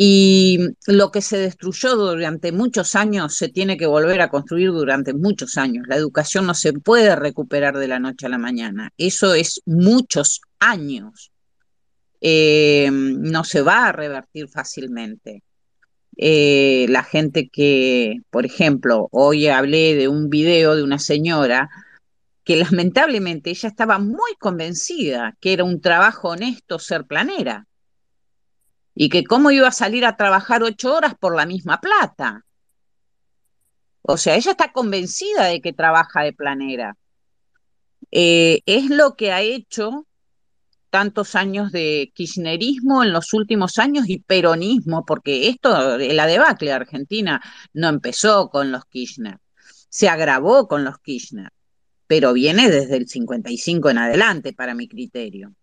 Y lo que se destruyó durante muchos años se tiene que volver a construir durante muchos años. La educación no se puede recuperar de la noche a la mañana. Eso es muchos años. Eh, no se va a revertir fácilmente. Eh, la gente que, por ejemplo, hoy hablé de un video de una señora que lamentablemente ella estaba muy convencida que era un trabajo honesto ser planera y que cómo iba a salir a trabajar ocho horas por la misma plata. O sea, ella está convencida de que trabaja de planera. Eh, es lo que ha hecho tantos años de kirchnerismo en los últimos años y peronismo, porque esto, la debacle de Argentina no empezó con los Kirchner, se agravó con los Kirchner, pero viene desde el 55 en adelante, para mi criterio.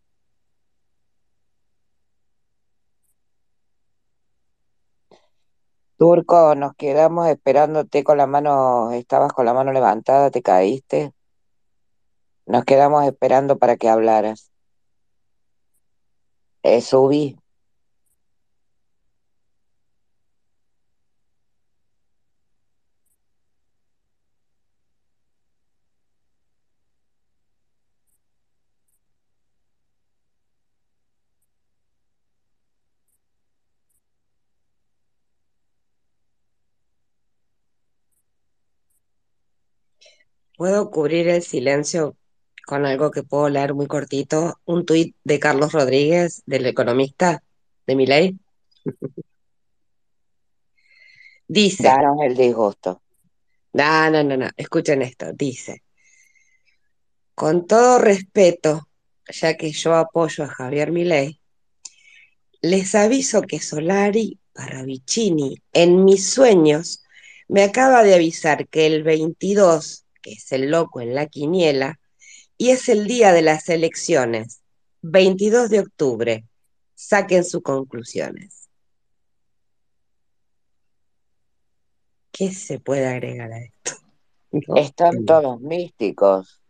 Turco, nos quedamos esperándote con la mano, estabas con la mano levantada, te caíste. Nos quedamos esperando para que hablaras. Eh, subí. ¿Puedo cubrir el silencio con algo que puedo leer muy cortito? Un tuit de Carlos Rodríguez, del economista de Milei. Dice, Danos el disgusto. no, no, no, no, escuchen esto, dice, con todo respeto, ya que yo apoyo a Javier Milei, les aviso que Solari Parravicini en mis sueños me acaba de avisar que el 22, que es el loco en la quiniela, y es el día de las elecciones, 22 de octubre. Saquen sus conclusiones. ¿Qué se puede agregar a esto? No Están todos místicos.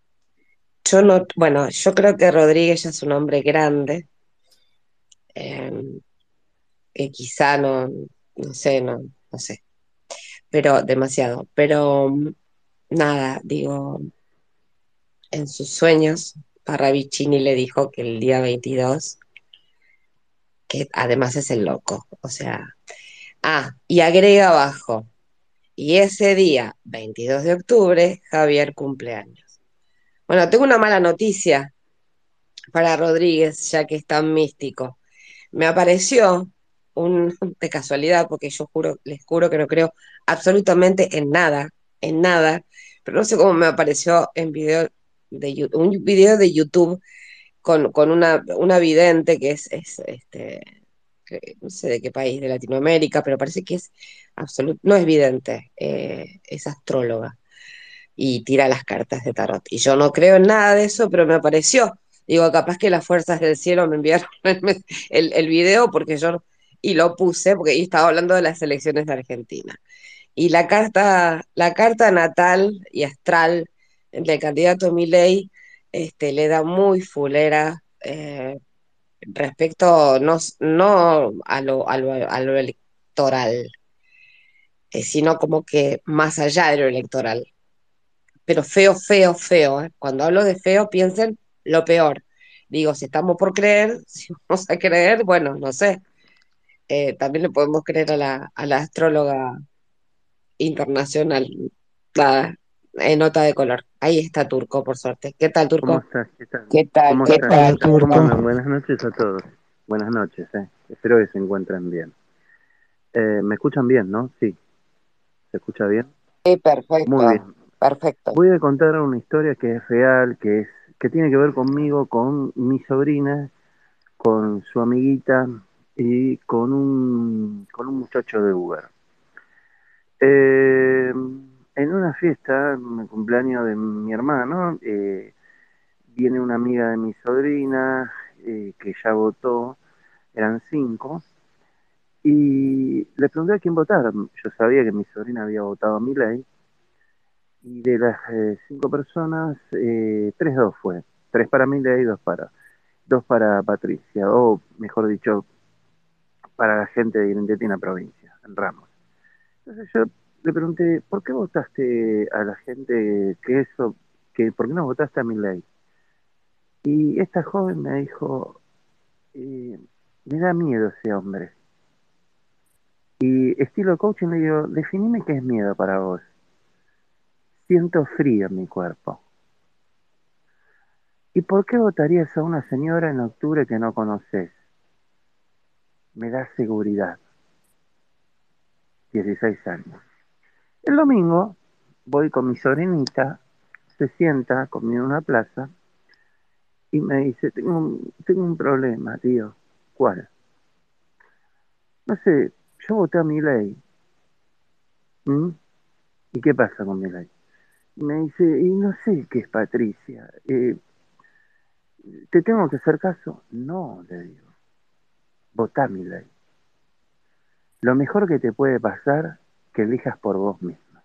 Yo no, bueno, yo creo que Rodríguez ya es un hombre grande, eh, que quizá no, no sé, no, no sé, pero demasiado. Pero mm, nada, digo, en sus sueños, Parravicini le dijo que el día 22, que además es el loco, o sea, ah, y agrega abajo, y ese día, 22 de octubre, Javier cumpleaños. Bueno, tengo una mala noticia para Rodríguez, ya que es tan místico. Me apareció un, de casualidad, porque yo juro, les juro que no creo absolutamente en nada, en nada, pero no sé cómo me apareció en video de un video de YouTube con, con una, una vidente que es, es, este, no sé de qué país de Latinoamérica, pero parece que es absoluto, no es vidente, eh, es astróloga y tira las cartas de tarot. Y yo no creo en nada de eso, pero me apareció. Digo, capaz que las fuerzas del cielo me enviaron el, el, video porque yo, y lo puse, porque estaba hablando de las elecciones de Argentina. Y la carta, la carta natal y astral del candidato Milei este, le da muy fulera eh, respecto no, no a, lo, electoral, eh, sino como que más allá de lo electoral. Pero feo, feo, feo. ¿eh? Cuando hablo de feo, piensen lo peor. Digo, si estamos por creer, si vamos a creer, bueno, no sé. También le podemos creer a la, a la astróloga internacional, la en nota de color. Ahí está Turco, por suerte. ¿Qué tal, Turco? ¿Cómo estás? ¿Qué tal? ¿Qué tal? ¿Cómo ¿Qué Turco? Buenas noches a todos. Buenas noches, eh. Espero que se encuentren bien. Eh, ¿Me escuchan bien, no? Sí. ¿Se escucha bien? Sí, perfecto. Muy bien. Perfecto. Voy a contar una historia que es real, que es que tiene que ver conmigo, con mi sobrina, con su amiguita y con un, con un muchacho de Uber. Eh, en una fiesta, en el cumpleaños de mi hermano, eh, viene una amiga de mi sobrina eh, que ya votó, eran cinco, y le pregunté a quién votar. Yo sabía que mi sobrina había votado a mi ley, y de las eh, cinco personas, tres dos fue, tres para mi ley dos para, dos para Patricia, o mejor dicho, para la gente de Grindetina provincia, en Ramos. Entonces yo le pregunté, ¿por qué votaste a la gente que eso, que por qué no votaste a mi ley? Y esta joven me dijo, eh, me da miedo ese hombre. Y estilo coaching le digo, definime qué es miedo para vos. Siento frío en mi cuerpo. ¿Y por qué votarías a una señora en octubre que no conoces? Me da seguridad. 16 años. El domingo voy con mi sobrinita, se sienta conmigo en una plaza y me dice, tengo un, tengo un problema, tío. ¿Cuál? No sé, yo voté a mi ley. ¿Mm? ¿Y qué pasa con mi ley? Me dice, y no sé qué es Patricia. Eh, ¿Te tengo que hacer caso? No, le digo. Votá mi ley. Lo mejor que te puede pasar, que elijas por vos mismo.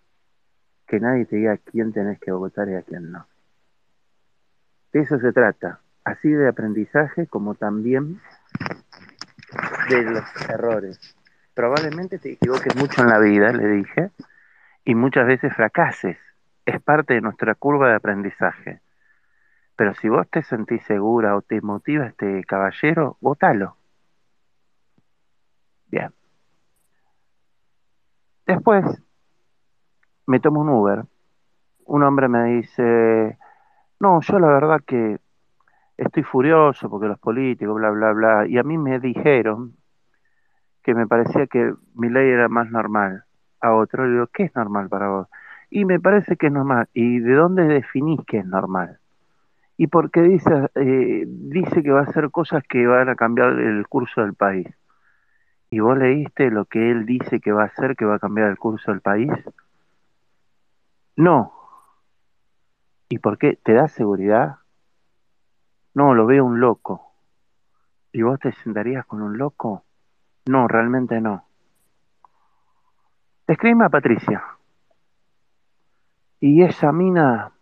Que nadie te diga quién tenés que votar y a quién no. De eso se trata, así de aprendizaje como también de los errores. Probablemente te equivoques mucho en la vida, le dije, y muchas veces fracases. Es parte de nuestra curva de aprendizaje. Pero si vos te sentís segura o te motiva este caballero, votalo. Bien. Después me tomo un Uber. Un hombre me dice, no, yo la verdad que estoy furioso porque los políticos, bla, bla, bla. Y a mí me dijeron que me parecía que mi ley era más normal. A otro le digo, ¿qué es normal para vos? Y me parece que es normal. ¿Y de dónde definís que es normal? Y porque dice, eh, dice que va a hacer cosas que van a cambiar el curso del país. ¿Y vos leíste lo que él dice que va a hacer, que va a cambiar el curso del país? No. ¿Y por qué? ¿Te da seguridad? No, lo veo un loco. ¿Y vos te sentarías con un loco? No, realmente no. Escribe a Patricia. Y esa mina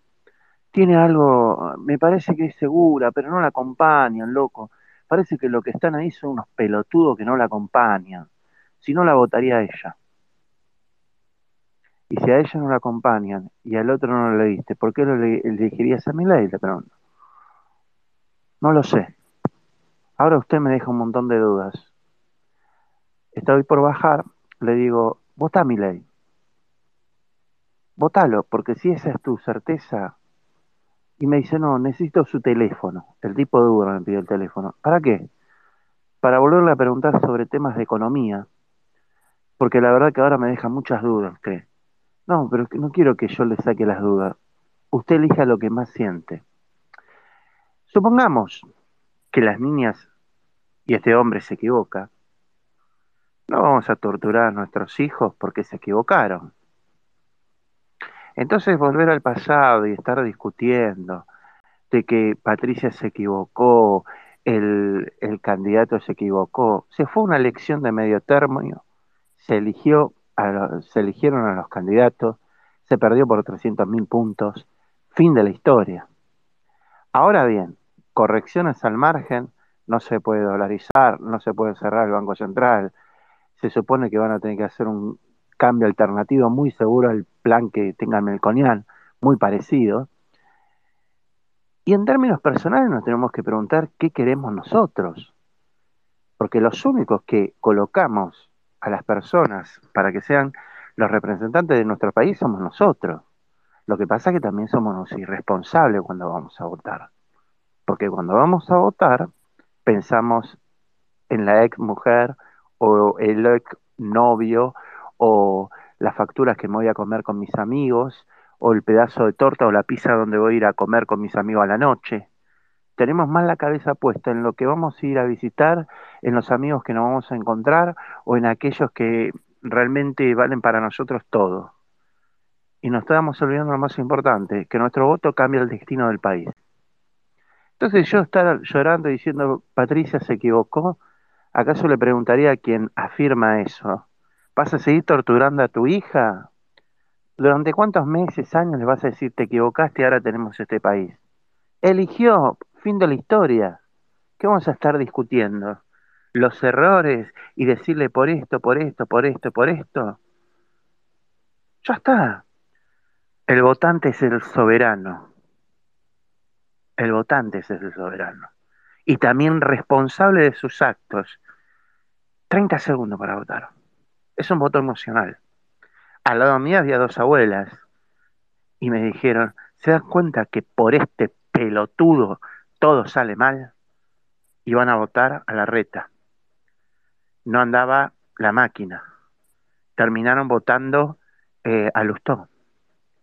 tiene algo, me parece que es segura, pero no la acompañan, loco. Parece que lo que están ahí son unos pelotudos que no la acompañan. Si no, la votaría ella. Y si a ella no la acompañan y al otro no lo leíste, ¿por qué lo elegirías a mi ley? Le pregunto. No lo sé. Ahora usted me deja un montón de dudas. Estoy por bajar, le digo, vota mi ley. Votalo, porque si esa es tu certeza. Y me dice, no, necesito su teléfono. El tipo de Uber me pidió el teléfono. ¿Para qué? Para volverle a preguntar sobre temas de economía. Porque la verdad que ahora me deja muchas dudas usted. No, pero no quiero que yo le saque las dudas. Usted elija lo que más siente. Supongamos que las niñas y este hombre se equivoca. No vamos a torturar a nuestros hijos porque se equivocaron. Entonces volver al pasado y estar discutiendo de que Patricia se equivocó, el, candidato se equivocó, se fue una elección de medio término, se eligió se eligieron a los candidatos, se perdió por 300.000 puntos, fin de la historia. Ahora bien, correcciones al margen, no se puede dolarizar, no se puede cerrar el Banco Central, se supone que van a tener que hacer un cambio alternativo muy seguro al plan que tenga Melconian, muy parecido. Y en términos personales nos tenemos que preguntar qué queremos nosotros, porque los únicos que colocamos a las personas para que sean los representantes de nuestro país somos nosotros. Lo que pasa es que también somos irresponsables cuando vamos a votar. Porque cuando vamos a votar, pensamos en la ex mujer o el ex novio o las facturas que me voy a comer con mis amigos o el pedazo de torta o la pizza donde voy a ir a comer con mis amigos a la noche. Tenemos más la cabeza puesta en lo que vamos a ir a visitar, en los amigos que nos vamos a encontrar o en aquellos que realmente valen para nosotros todo. Y nos estamos olvidando lo más importante, que nuestro voto cambia el destino del país. Entonces yo estar llorando diciendo Patricia se equivocó, ¿acaso le preguntaría a quien afirma eso? ¿Vas a seguir torturando a tu hija? ¿Durante cuántos meses, años le vas a decir te equivocaste y ahora tenemos este país? Eligió, fin de la historia. ¿Qué vamos a estar discutiendo? los errores y decirle por esto, por esto, por esto, por esto, ya está. El votante es el soberano. El votante es el soberano. Y también responsable de sus actos. 30 segundos para votar. Es un voto emocional. Al lado mío había dos abuelas y me dijeron, ¿se dan cuenta que por este pelotudo todo sale mal? Y van a votar a la reta. No andaba la máquina. Terminaron votando eh, a Lustó,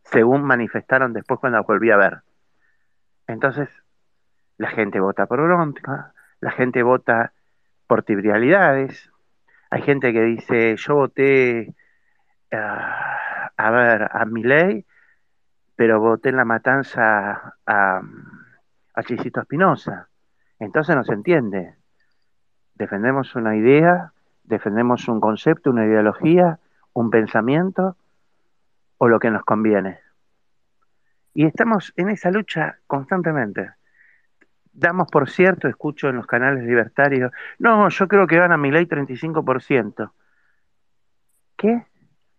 según manifestaron después cuando volví a ver. Entonces, la gente vota por bronca, la gente vota por trivialidades, hay gente que dice, yo voté, ah, a ver, a mi ley, pero voté en la matanza a, a Chisito Espinosa. Entonces no se entiende. Defendemos una idea, defendemos un concepto, una ideología, un pensamiento, o lo que nos conviene. Y estamos en esa lucha constantemente. Damos por cierto, escucho en los canales libertarios, no, yo creo que gana mi ley 35%. ¿Qué?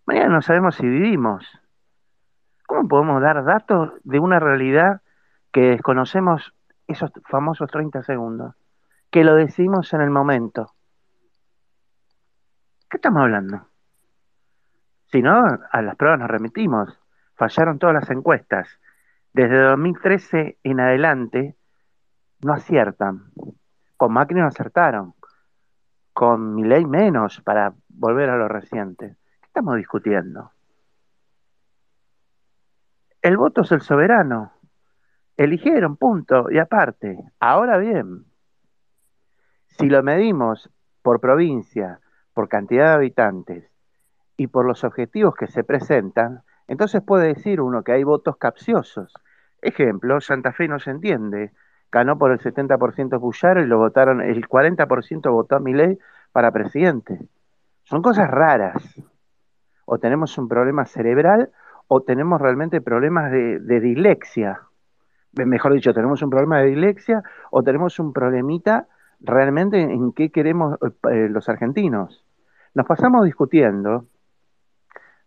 Mañana no sabemos si vivimos. ¿Cómo podemos dar datos de una realidad que desconocemos esos famosos 30 segundos? Que lo decimos en el momento. ¿Qué estamos hablando? Si no, a las pruebas nos remitimos. Fallaron todas las encuestas. Desde 2013 en adelante no aciertan. Con Macri no acertaron. Con mi ley menos para volver a lo reciente. ¿Qué estamos discutiendo? El voto es el soberano. Eligieron, punto. Y aparte, ahora bien, si lo medimos por provincia, por cantidad de habitantes, y por los objetivos que se presentan, entonces puede decir uno que hay votos capciosos. Ejemplo, Santa Fe no se entiende. Ganó por el 70% Puyaro y lo votaron, el 40% votó a ley para presidente. Son cosas raras. O tenemos un problema cerebral o tenemos realmente problemas de, de dislexia. Mejor dicho, tenemos un problema de dislexia o tenemos un problemita realmente en qué queremos eh, los argentinos. Nos pasamos discutiendo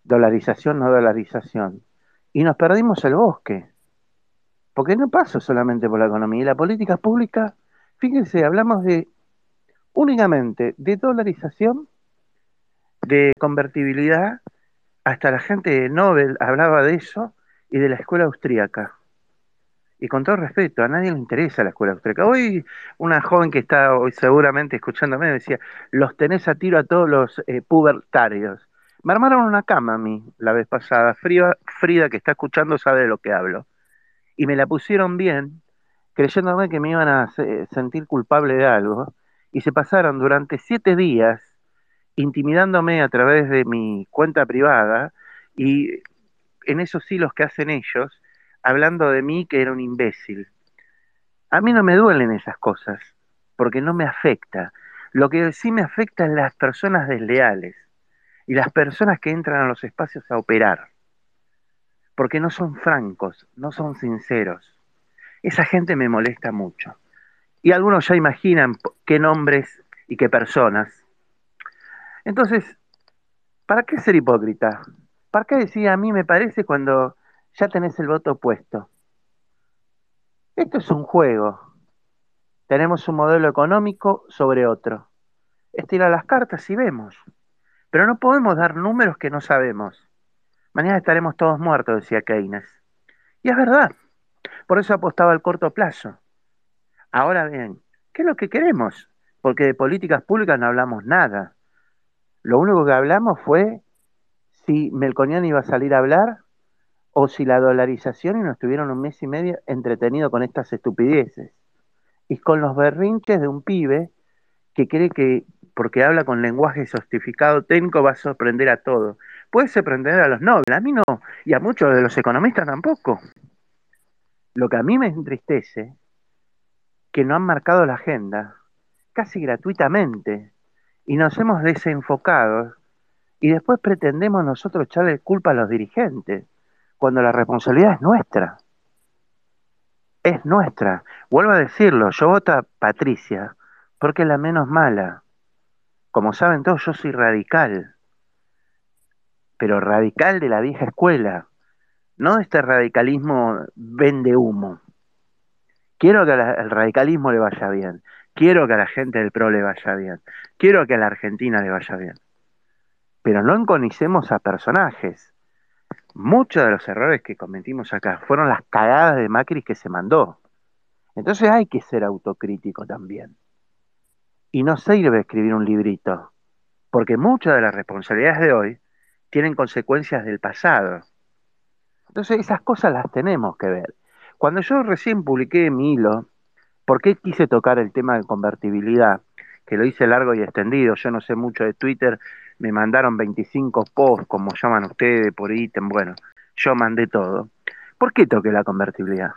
dolarización, no dolarización. Y nos perdimos el bosque. Porque no pasa solamente por la economía. Y la política pública, fíjense, hablamos de únicamente de dolarización, de convertibilidad, hasta la gente de Nobel hablaba de eso, y de la escuela austríaca. Y con todo respeto, a nadie le interesa la escuela austríaca. Hoy una joven que está hoy seguramente escuchándome decía, los tenés a tiro a todos los eh, pubertarios. Me armaron una cama a mí la vez pasada. Frida, Frida, que está escuchando, sabe de lo que hablo. Y me la pusieron bien, creyéndome que me iban a sentir culpable de algo. Y se pasaron durante siete días intimidándome a través de mi cuenta privada y en esos hilos que hacen ellos, hablando de mí que era un imbécil. A mí no me duelen esas cosas, porque no me afecta. Lo que sí me afecta es las personas desleales y las personas que entran a los espacios a operar, porque no son francos, no son sinceros. Esa gente me molesta mucho. Y algunos ya imaginan qué nombres y qué personas. Entonces, ¿para qué ser hipócrita? ¿Para qué decir a mí me parece cuando ya tenés el voto puesto? Esto es un juego. Tenemos un modelo económico sobre otro. Estira las cartas y vemos. Pero no podemos dar números que no sabemos. Mañana estaremos todos muertos, decía Keynes. Y es verdad. Por eso apostaba al corto plazo. Ahora bien, ¿qué es lo que queremos? Porque de políticas públicas no hablamos nada. Lo único que hablamos fue si Melconian iba a salir a hablar o si la dolarización y nos tuvieron un mes y medio entretenido con estas estupideces. Y con los berrinches de un pibe que cree que porque habla con lenguaje sostificado técnico, va a sorprender a todos. Puede sorprender a los nobles, a mí no, y a muchos de los economistas tampoco. Lo que a mí me entristece, que no han marcado la agenda, casi gratuitamente, y nos hemos desenfocado, y después pretendemos nosotros echarle culpa a los dirigentes, cuando la responsabilidad es nuestra. Es nuestra. Vuelvo a decirlo, yo voto a Patricia, porque es la menos mala Como saben todos, yo soy radical, pero radical de la vieja escuela, no este radicalismo vende humo. Quiero que al radicalismo le vaya bien, quiero que a la gente del PRO le vaya bien, quiero que a la Argentina le vaya bien, pero no enconicemos a personajes. Muchos de los errores que cometimos acá fueron las cagadas de Macri que se mandó. Entonces hay que ser autocrítico también. Y no sirve escribir un librito, porque muchas de las responsabilidades de hoy tienen consecuencias del pasado. Entonces esas cosas las tenemos que ver. Cuando yo recién publiqué mi hilo, ¿por qué quise tocar el tema de convertibilidad? Que lo hice largo y extendido, yo no sé mucho de Twitter, me mandaron 25 posts, como llaman ustedes, por ítem, bueno, yo mandé todo. ¿Por qué toqué la convertibilidad?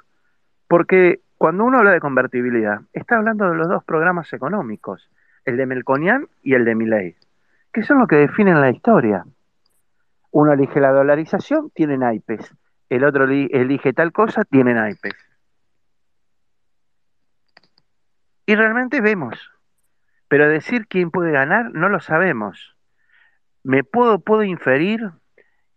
Porque cuando uno habla de convertibilidad, está hablando de los dos programas económicos, el de Melconian y el de Milley, que son los que definen la historia. Uno elige la dolarización, tiene naipes. El otro elige tal cosa, tiene naipes. Y realmente vemos. Pero decir quién puede ganar, no lo sabemos. Me puedo, puedo inferir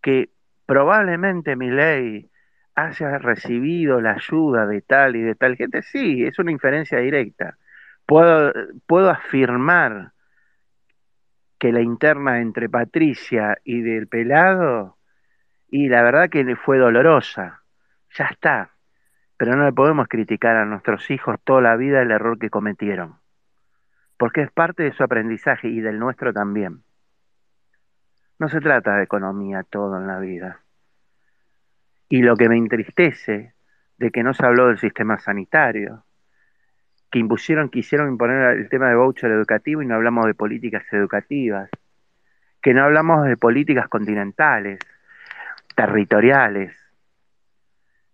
que probablemente Milley haya recibido la ayuda de tal y de tal gente, sí, es una inferencia directa. Puedo, puedo afirmar que la interna entre Patricia y del pelado, y la verdad que fue dolorosa, ya está, pero no le podemos criticar a nuestros hijos toda la vida el error que cometieron, porque es parte de su aprendizaje y del nuestro también. No se trata de economía todo en la vida. Y lo que me entristece de que no se habló del sistema sanitario, impusieron, quisieron imponer el tema de voucher educativo y no hablamos de políticas educativas, que no hablamos de políticas continentales, territoriales.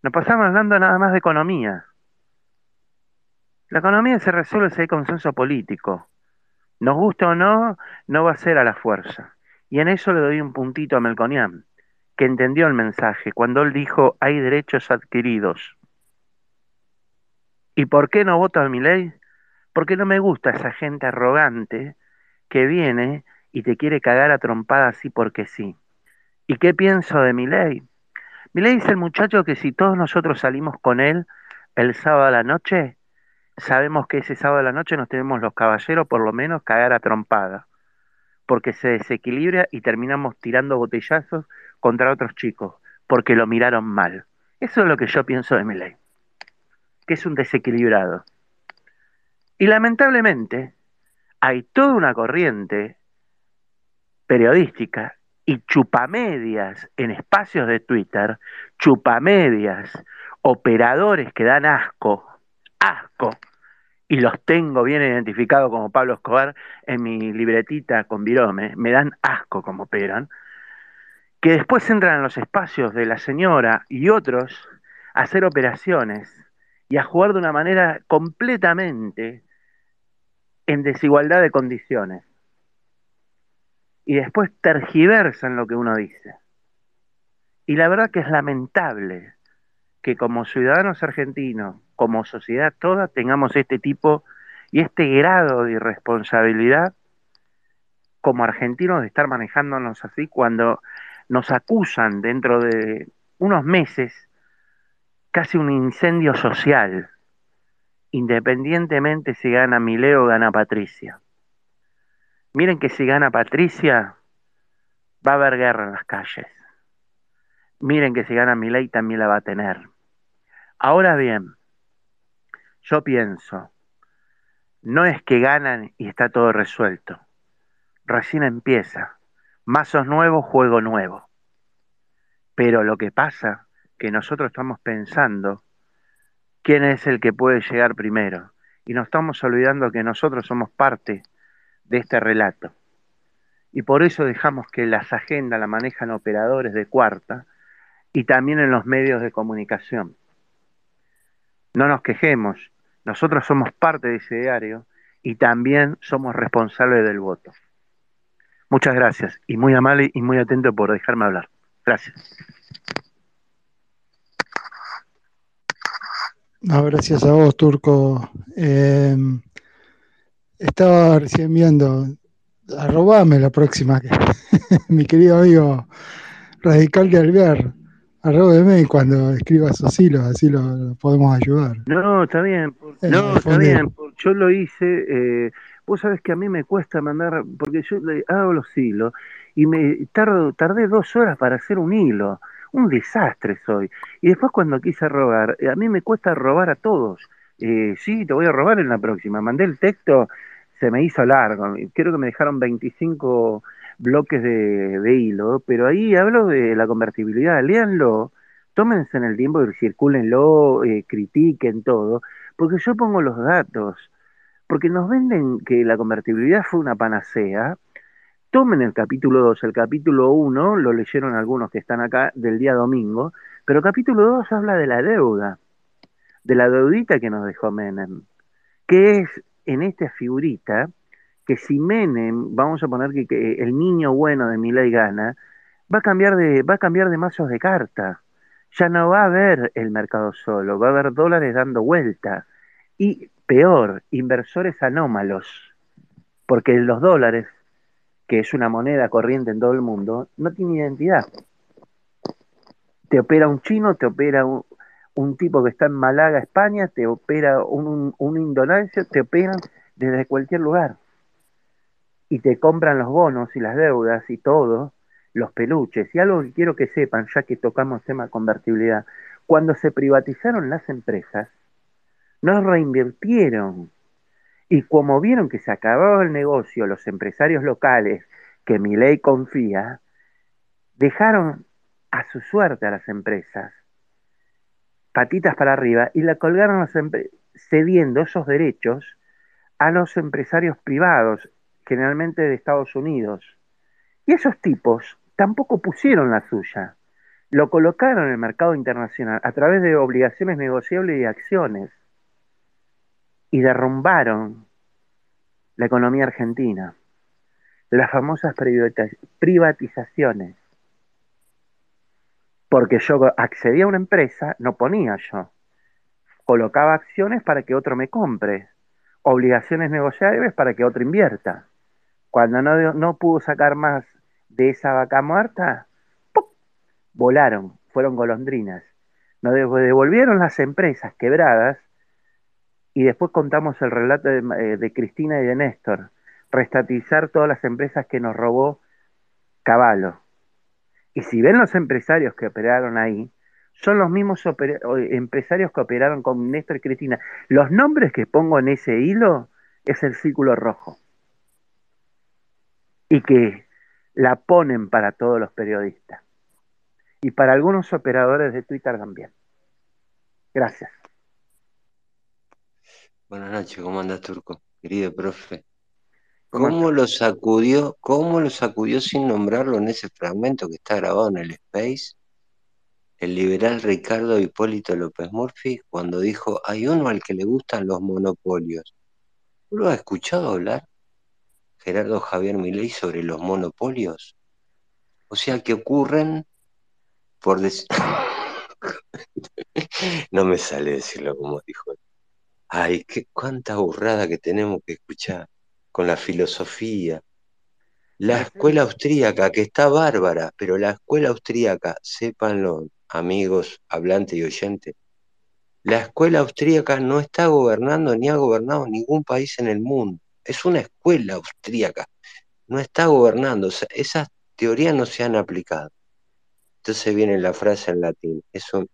Nos pasamos hablando nada más de economía. La economía se resuelve si hay consenso político. Nos gusta o no, no va a ser a la fuerza. Y en eso le doy un puntito a Melconian que entendió el mensaje cuando él dijo hay derechos adquiridos. ¿Y por qué no voto a mi ley? Porque no me gusta esa gente arrogante que viene y te quiere cagar a trompada así porque sí. ¿Y qué pienso de mi ley? Mi ley es el muchacho que si todos nosotros salimos con él el sábado a la noche, sabemos que ese sábado a la noche nos tenemos los caballeros por lo menos cagar a trompada, porque se desequilibra y terminamos tirando botellazos contra otros chicos porque lo miraron mal. Eso es lo que yo pienso de ley, que es un desequilibrado. Y lamentablemente hay toda una corriente periodística y chupamedias en espacios de Twitter, chupamedias, operadores que dan asco, asco, y los tengo bien identificados como Pablo Escobar en mi libretita con Virome, me dan asco como operan, que después entran en los espacios de la señora y otros a hacer operaciones y a jugar de una manera completamente en desigualdad de condiciones. Y después tergiversan lo que uno dice. Y la verdad que es lamentable que como ciudadanos argentinos, como sociedad toda, tengamos este tipo y este grado de irresponsabilidad como argentinos de estar manejándonos así cuando nos acusan dentro de unos meses casi un incendio social, independientemente si gana Mileo o gana Patricia. Miren que si gana Patricia, va a haber guerra en las calles. Miren que si gana Milei también la va a tener. Ahora bien, yo pienso, no es que ganan y está todo resuelto. Recién empieza mazos nuevos, juego nuevo. Pero lo que pasa que nosotros estamos pensando quién es el que puede llegar primero y nos estamos olvidando que nosotros somos parte de este relato. Y por eso dejamos que las agendas la manejan operadores de cuarta y también en los medios de comunicación. No nos quejemos, nosotros somos parte de ese diario y también somos responsables del voto. Muchas gracias y muy amable y muy atento por dejarme hablar. Gracias. Gracias a vos, Turco. Eh, estaba recién viendo Arrobame la próxima, mi querido amigo Radical de Alvear. Arróbeme cuando escribas sus hilos, así lo, lo podemos ayudar. No, está bien. por- Eh, no, está bien. por- Yo lo hice. eh, vos sabés que a mí me cuesta mandar, porque yo le hago los hilos y me tardo, tardé dos horas para hacer un hilo. Un desastre soy. Y después cuando quise robar, eh, a mí me cuesta robar a todos. Eh, sí, te voy a robar en la próxima. Mandé el texto, se me hizo largo. Creo que me dejaron 25 bloques de, hilo, pero ahí hablo de la convertibilidad. Léanlo, tómense en el tiempo y circúlenlo, eh, critiquen todo, porque yo pongo los datos, porque nos venden que la convertibilidad fue una panacea. Tomen el capítulo 2, el capítulo 1, lo leyeron algunos que están acá del día domingo, pero el capítulo 2 habla de la deuda, de la deudita que nos dejó Menem, que es en esta figurita que si Menem, vamos a poner que, el niño bueno de Milei gana, va a cambiar de, va a cambiar de mazos de carta. Ya no va a haber el mercado solo, va a haber dólares dando vuelta. Y peor, inversores anómalos, porque los dólares, que es una moneda corriente en todo el mundo, no tiene identidad. Te opera un chino, te opera un, un tipo que está en Málaga, España, te opera un, un, te operan desde cualquier lugar. Y te compran los bonos y las deudas y todo, los peluches. Y algo que quiero que sepan, ya que tocamos tema convertibilidad, cuando se privatizaron las empresas, no reinvirtieron. Y como vieron que se acababa el negocio, los empresarios locales, que mi ley confía, dejaron a su suerte a las empresas, patitas para arriba, y la colgaron cediendo esos derechos a los empresarios privados, generalmente de Estados Unidos. Y esos tipos tampoco pusieron la suya. Lo colocaron en el mercado internacional a través de obligaciones negociables y acciones. Y derrumbaron la economía argentina. Las famosas privatiz- privatizaciones. Porque yo accedía a una empresa, no ponía yo. Colocaba acciones para que otro me compre. Obligaciones negociables para que otro invierta. Cuando no, no pudo sacar más de esa vaca muerta, volaron, fueron golondrinas. Nos devolvieron las empresas quebradas y después contamos el relato de, eh, de Cristina y de Néstor, restatizar todas las empresas que nos robó Caballo. Y si ven los empresarios que operaron ahí, son los mismos empresarios que operaron con Néstor y Cristina. Los nombres que pongo en ese hilo es el círculo rojo. Y que la ponen para todos los periodistas. Y para algunos operadores de Twitter también. Gracias. Buenas noches, ¿cómo andas, Turco? Querido profe. ¿Cómo ¿Cómo lo sacudió, cómo lo sacudió sin nombrarlo en ese fragmento que está grabado en el Space? El liberal Ricardo Hipólito López Murphy cuando dijo, hay uno al que le gustan los monopolios. ¿Tú lo has escuchado hablar, Gerardo Javier Milei, sobre los monopolios? O sea, que ocurren por decir... no me sale decirlo como dijo él. Ay, qué cuánta burrada que tenemos que escuchar con la filosofía. La escuela austríaca, que está bárbara, pero la escuela austríaca, sépanlo, amigos, hablantes y oyentes, la escuela austríaca no está gobernando ni ha gobernado ningún país en el mundo. Es una escuela austríaca, no está gobernando. O sea, esas teorías no se han aplicado. Entonces viene la frase en latín. Es un...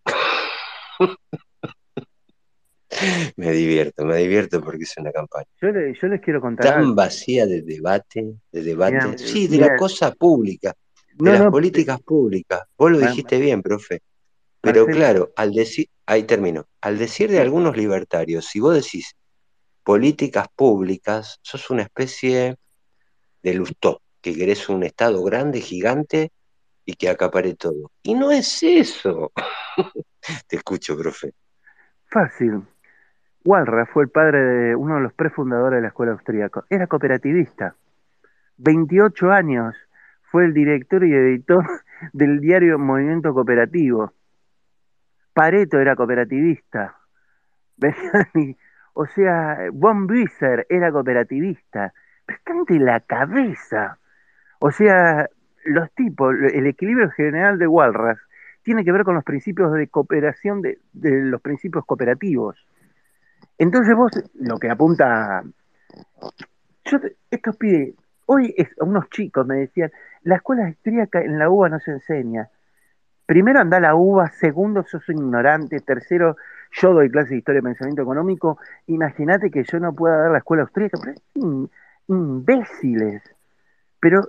me divierto, me divierto porque es una campaña Yo, le- yo les quiero contar tan algo. vacía de debate, de debate, sí, de la cosa pública, de no, las no, políticas públicas. Vos lo dijiste bien, profe. Pero Marcelo, claro, al decir, ahí termino, al decir de algunos libertarios, si vos decís políticas públicas, sos una especie de lustó, que querés un Estado grande, gigante y que acapare todo. Y no es eso. Te escucho, profe. fácil. Walra fue el padre de uno de los prefundadores de la escuela austríaca. Era cooperativista. 28 años fue el director y editor del diario Movimiento Cooperativo. Pareto era cooperativista. O sea, Von Büser era cooperativista. están de la cabeza. O sea, los tipos, el equilibrio general de Walras tiene que ver con los principios de cooperación, de los principios cooperativos. Entonces vos, lo que apunta, yo, estos pibes, hoy es, unos chicos me decían, la escuela austríaca en la UBA no se enseña. Primero anda la UBA, segundo sos un ignorante, tercero yo doy clases de historia y pensamiento económico, imagínate que yo no pueda dar la escuela austríaca, pero imbéciles. Pero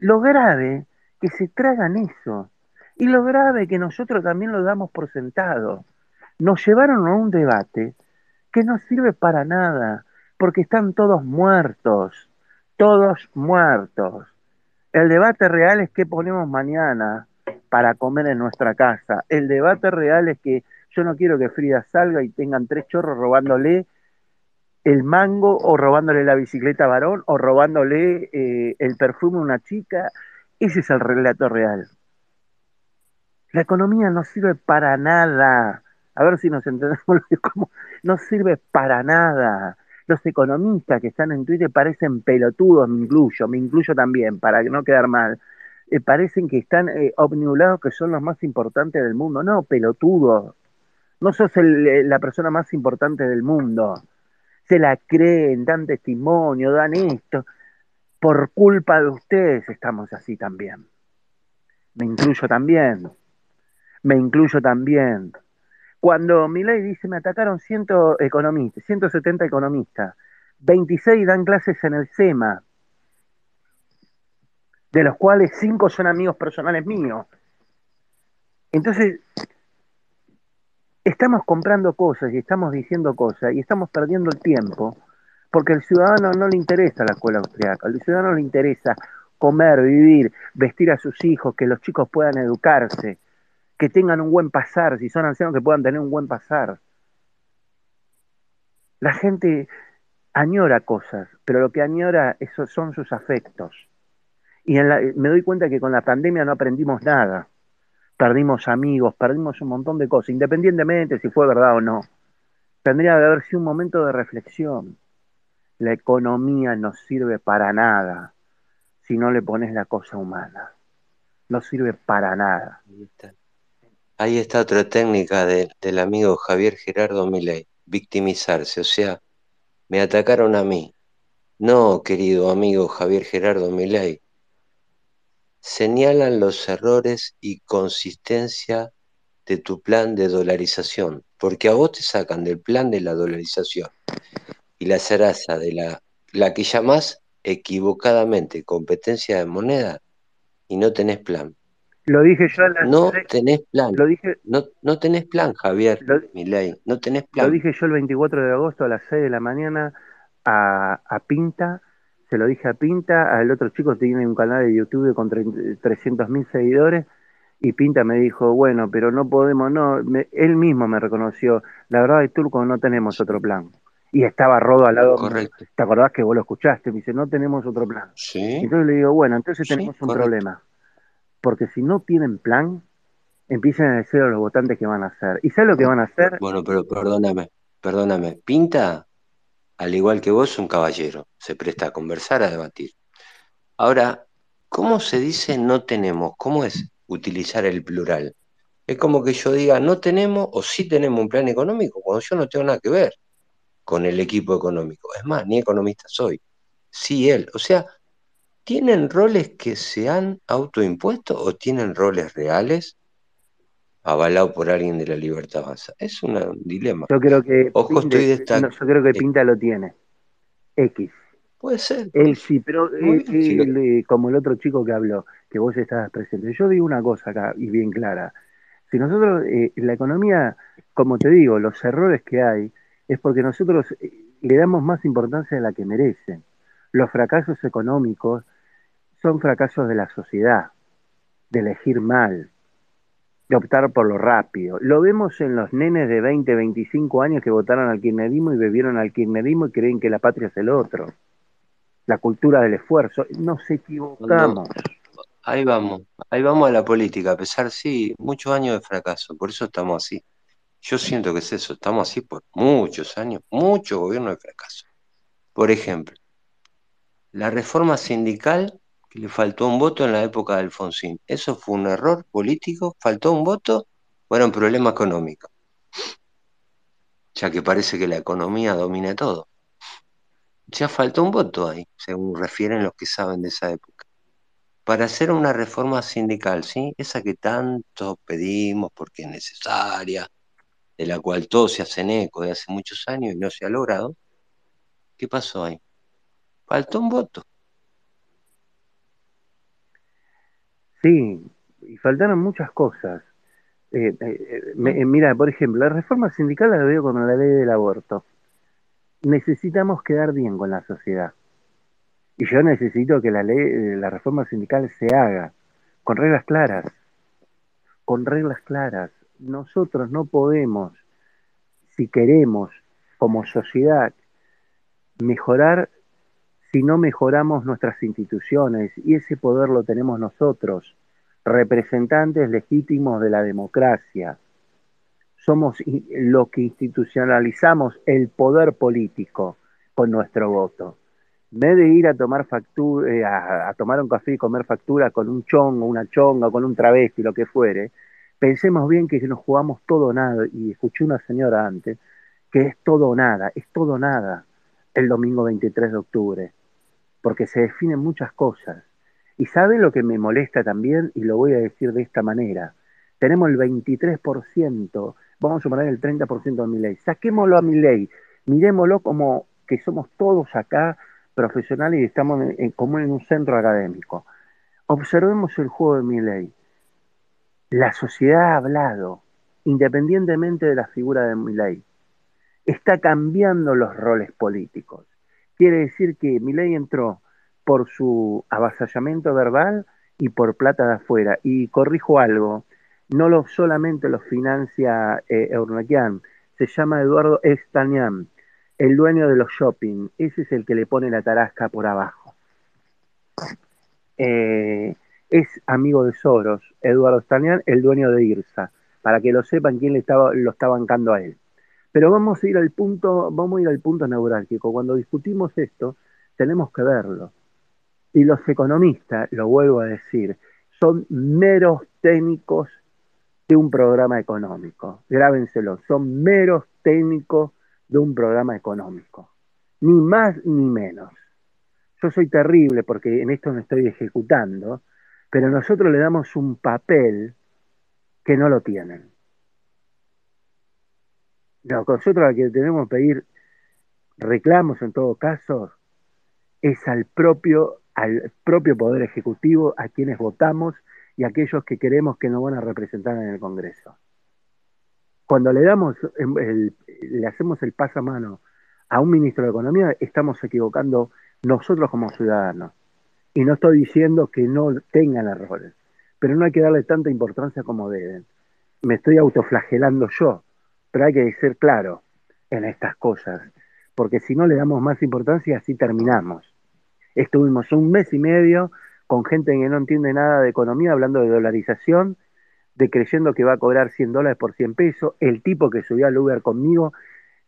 lo grave que se tragan eso, y lo grave que nosotros también lo damos por sentado. Nos llevaron a un debate que no sirve para nada, porque están todos muertos, todos muertos. El debate real es qué ponemos mañana para comer en nuestra casa. El debate real es que yo no quiero que Frida salga y tengan tres chorros robándole el mango o robándole la bicicleta a varón o robándole eh, el perfume a una chica. Ese es el relato real. La economía no sirve para nada. A ver si nos entendemos como no sirve para nada. Los economistas que están en Twitter parecen pelotudos, me incluyo, me incluyo también, para no quedar mal. Eh, parecen que están eh, que son los más importantes del mundo. No, pelotudos. No sos eh, la persona más importante del mundo. Se la creen, dan testimonio, dan esto. Por culpa de ustedes estamos así también. Me incluyo también. Me incluyo también. Cuando Milei dice, me atacaron 100 economistas, 170 economistas, 26 dan clases en el SEMA, de los cuales 5 son amigos personales míos. Entonces, estamos comprando cosas y estamos diciendo cosas y estamos perdiendo el tiempo porque al ciudadano no le interesa la escuela austriaca, al ciudadano le interesa comer, vivir, vestir a sus hijos, que los chicos puedan educarse, que tengan un buen pasar, si son ancianos que puedan tener un buen pasar. La gente añora cosas, pero lo que añora eso son sus afectos. Y en la- me doy cuenta que con la pandemia no aprendimos nada. Perdimos amigos, perdimos un montón de cosas, independientemente si fue verdad o no. Tendría que haber sido un momento de reflexión. La economía no sirve para nada si no le pones la cosa humana. No sirve para nada. Ahí está. Otra técnica de- del amigo Javier Gerardo Milei, victimizarse, o sea, me atacaron a mí. No, querido amigo Javier Gerardo Milei, señalan los errores y consistencia de tu plan de dolarización, porque a vos te sacan del plan de la dolarización y la zaraza de la, la que llamás equivocadamente competencia de moneda y no tenés plan. Lo dije yo a las No seis- tenés plan. lo dije, No, no tenés plan, Javier lo, Milei. No tenés lo plan. dije yo el 24 de agosto a las 6 de la mañana a, a Pinta, se lo dije a Pinta, al otro chico tiene un canal de YouTube con 300 mil seguidores y Pinta me dijo, bueno, pero no podemos, no, me- él mismo me reconoció, la verdad de Turco no tenemos otro plan. Y estaba Rodo al lado. Correcto. ¿Te acordás que vos lo escuchaste? Me dice, no tenemos otro plan. Sí, Entonces le digo, bueno, entonces sí, tenemos un correcto. problema. Porque si no tienen plan, empiezan a decir a los votantes qué van a hacer. ¿Y sabes lo que van a hacer? Bueno, pero perdóname, perdóname. Pinta, al igual que vos, un caballero. Se presta a conversar, a debatir. Ahora, ¿cómo se dice no tenemos? ¿Cómo es utilizar el plural? Es como que yo diga no tenemos o sí tenemos un plan económico, cuando yo no tengo nada que ver con el equipo económico. Es más, ni economista soy. Sí, él. O sea, ¿tienen roles que se han autoimpuesto o tienen roles reales avalados por alguien de la libertad avanza? Es un dilema. Yo creo que Ojo, Pinta, estoy no, yo creo que Pinta lo tiene. X. Puede ser. Él sí, pero eh, él, eh, como el otro chico que habló, que vos estabas presente. Yo digo una cosa acá y bien clara. Si nosotros, eh, la economía, como te digo, los errores que hay, es porque nosotros le damos más importancia de la que merecen. Los fracasos económicos son fracasos de la sociedad, de elegir mal, de optar por lo rápido. Lo vemos en los nenes de 20, 25 años que votaron al kirchnerismo y bebieron al kirchnerismo y creen que la patria es el otro. La cultura del esfuerzo. Nos equivocamos. ahí vamos, ahí vamos a la política, a pesar, sí, muchos años de fracaso, por eso estamos así. Yo siento que es eso, estamos así por muchos años, mucho gobierno de fracaso. Por ejemplo, la reforma sindical, le faltó un voto en la época de Alfonsín. ¿Eso fue un error político? ¿Faltó un voto o un problema económico? Ya que parece que la economía domina todo. Ya faltó un voto ahí, según refieren los que saben de esa época. Para hacer una reforma sindical, ¿sí? Esa que tanto pedimos porque es necesaria, de la cual todos se hacen eco de hace muchos años y no se ha logrado. ¿Qué pasó ahí? Faltó un voto. Sí, y faltaron muchas cosas. Eh, eh, eh, mira, por ejemplo, la reforma sindical la veo con la ley del aborto. Necesitamos quedar bien con la sociedad. Y yo necesito que la ley, la reforma sindical se haga con reglas claras. Con reglas claras. Nosotros no podemos, si queremos, como sociedad, mejorar si no mejoramos nuestras instituciones. Y ese poder lo tenemos nosotros, representantes legítimos de la democracia. Somos lo que institucionalizamos el poder político con nuestro voto. En vez de ir a tomar factura, eh, a, a tomar un café y comer factura con un chongo, una chonga, con un travesti, lo que fuere, pensemos bien que nos jugamos todo nada. Y escuché una señora antes que es todo o nada, es todo nada el domingo 23 de octubre, porque se definen muchas cosas. Y ¿saben lo que me molesta también? Y lo voy a decir de esta manera. Tenemos el 23%, vamos a suponer el 30% de mi ley. Saquémoslo a mi ley, miremoslo como que somos todos acá profesionales y estamos en- como en un centro académico. Observemos el juego de mi ley. La sociedad ha hablado, independientemente de la figura de mi ley. Está cambiando los roles políticos. Quiere decir que mi ley entró por su avasallamiento verbal y por plata de afuera. Y corrijo algo, no lo solamente lo financia eh, se llama Eduardo Estanian, el dueño de los shopping. Ese es el que le pone la tarasca por abajo. Eh, es amigo de Soros, Eduardo Estanian, el dueño de IRSA, para que lo sepan quién le estaba, lo está bancando a él. Pero vamos a ir al punto, vamos a ir al punto neurálgico. Cuando discutimos esto, tenemos que verlo. Y los economistas, lo vuelvo a decir, son meros técnicos de un programa económico. Grábenselo, son meros técnicos de un programa económico. Ni más ni menos. Yo soy terrible porque en esto me estoy ejecutando, pero nosotros le damos un papel que no lo tienen. No, nosotros al que tenemos que pedir reclamos en todo caso es al propio, al propio Poder Ejecutivo, a quienes votamos y a aquellos que queremos que nos van a representar en el Congreso. Cuando le damos, el- le hacemos el pasamano a un ministro de Economía, estamos equivocando nosotros como ciudadanos. Y no estoy diciendo que no tengan errores, pero no hay que darle tanta importancia como deben. Me estoy autoflagelando yo, pero hay que ser claro en estas cosas, porque si no le damos más importancia, así terminamos. Estuvimos un mes y medio con gente que no entiende nada de economía, hablando de dolarización, de creyendo que va a cobrar 100 dólares por 100 pesos. El tipo que subió al Uber conmigo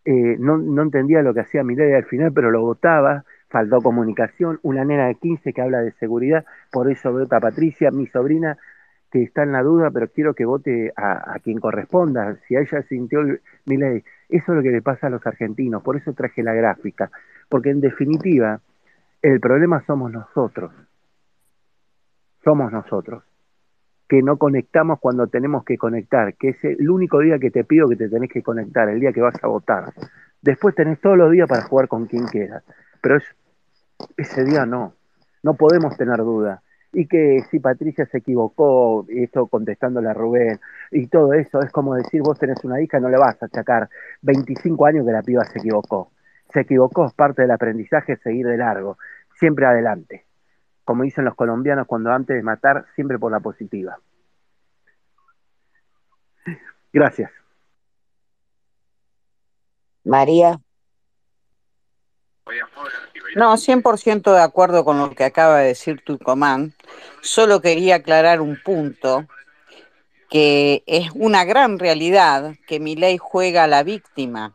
eh, no, entendía lo que hacía mi ley al final, pero lo votaba. Faltó comunicación. Una nena de 15 que habla de seguridad, por eso vota a Patricia, mi sobrina, que está en la duda, pero quiero que vote a, quien corresponda. Si a ella sintió mi ley, eso es lo que le pasa a los argentinos. Por eso traje la gráfica. Porque en definitiva, el problema somos nosotros. Somos nosotros. Que no conectamos cuando tenemos que conectar. Que es el único día que te pido que te tenés que conectar, el día que vas a votar. Después tenés todos los días para jugar con quien quieras. Pero es, ese día no. No podemos tener duda. Y que si Patricia se equivocó, y esto contestándole a Rubén, y todo eso, es como decir, vos tenés una hija, no le vas a achacar 25 años que la piba se equivocó. Se equivocó, es parte del aprendizaje, seguir de largo, siempre adelante. Como dicen los colombianos, cuando antes de matar, siempre por la positiva. Gracias. María, No, 100% de acuerdo con lo que acaba de decir Tucumán. Solo quería aclarar un punto, que es una gran realidad que mi ley juega a la víctima.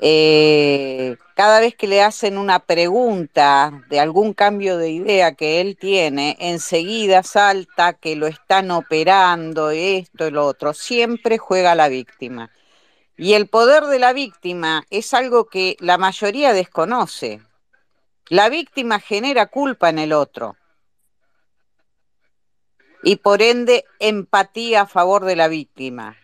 eh, cada vez que le hacen una pregunta de algún cambio de idea que él tiene, enseguida salta que lo están operando, esto y lo otro. Siempre juega la víctima. Y el poder de la víctima es algo que la mayoría desconoce. La víctima genera culpa en el otro y por ende empatía a favor de la víctima.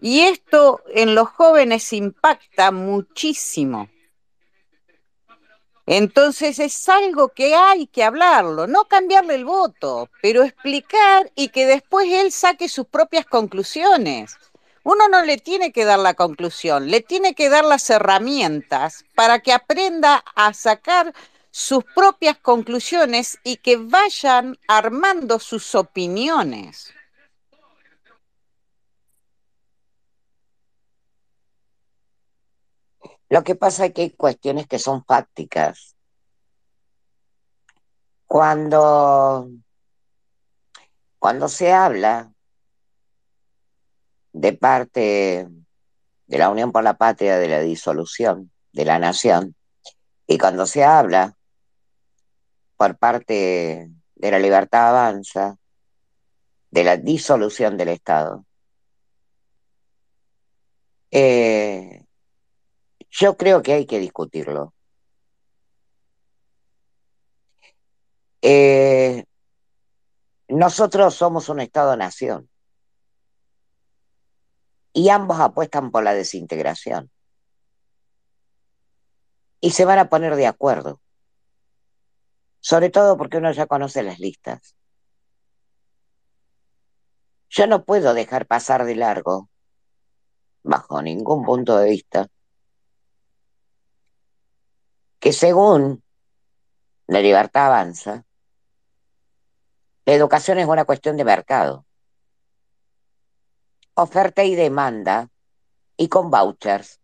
Y esto en los jóvenes impacta muchísimo. Entonces es algo que hay que hablarlo, no cambiarle el voto, pero explicar y que después él saque sus propias conclusiones. Uno no le tiene que dar la conclusión, le tiene que dar las herramientas para que aprenda a sacar sus propias conclusiones y que vayan armando sus opiniones. Lo que pasa es que hay cuestiones que son fácticas. Cuando, cuando se habla de parte de la Unión por la Patria de la disolución de la nación, y cuando se habla por parte de la Libertad Avanza de la disolución del Estado, eh, yo creo que hay que discutirlo. Eh, nosotros somos un Estado-nación y ambos apuestan por la desintegración. Y se van a poner de acuerdo, sobre todo porque uno ya conoce las listas. Yo no puedo dejar pasar de largo, bajo ningún punto de vista, que según la libertad avanza, la educación es una cuestión de mercado. Oferta y demanda y con vouchers.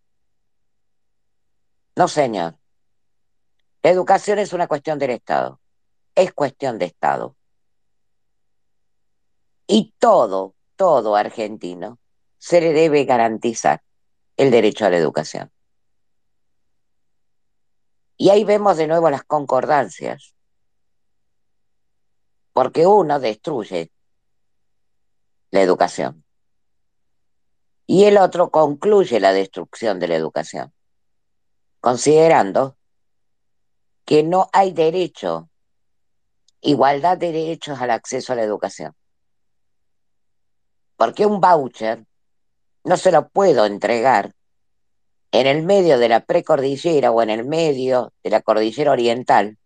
No, señor. La educación es una cuestión del Estado. Es cuestión de Estado. Y todo, todo argentino se le debe garantizar el derecho a la educación. Y ahí vemos de nuevo las concordancias, porque uno destruye la educación y el otro concluye la destrucción de la educación, considerando que no hay derecho, igualdad de derechos al acceso a la educación. Porque un voucher no se lo puedo entregar en el medio de la precordillera o en el medio de la cordillera oriental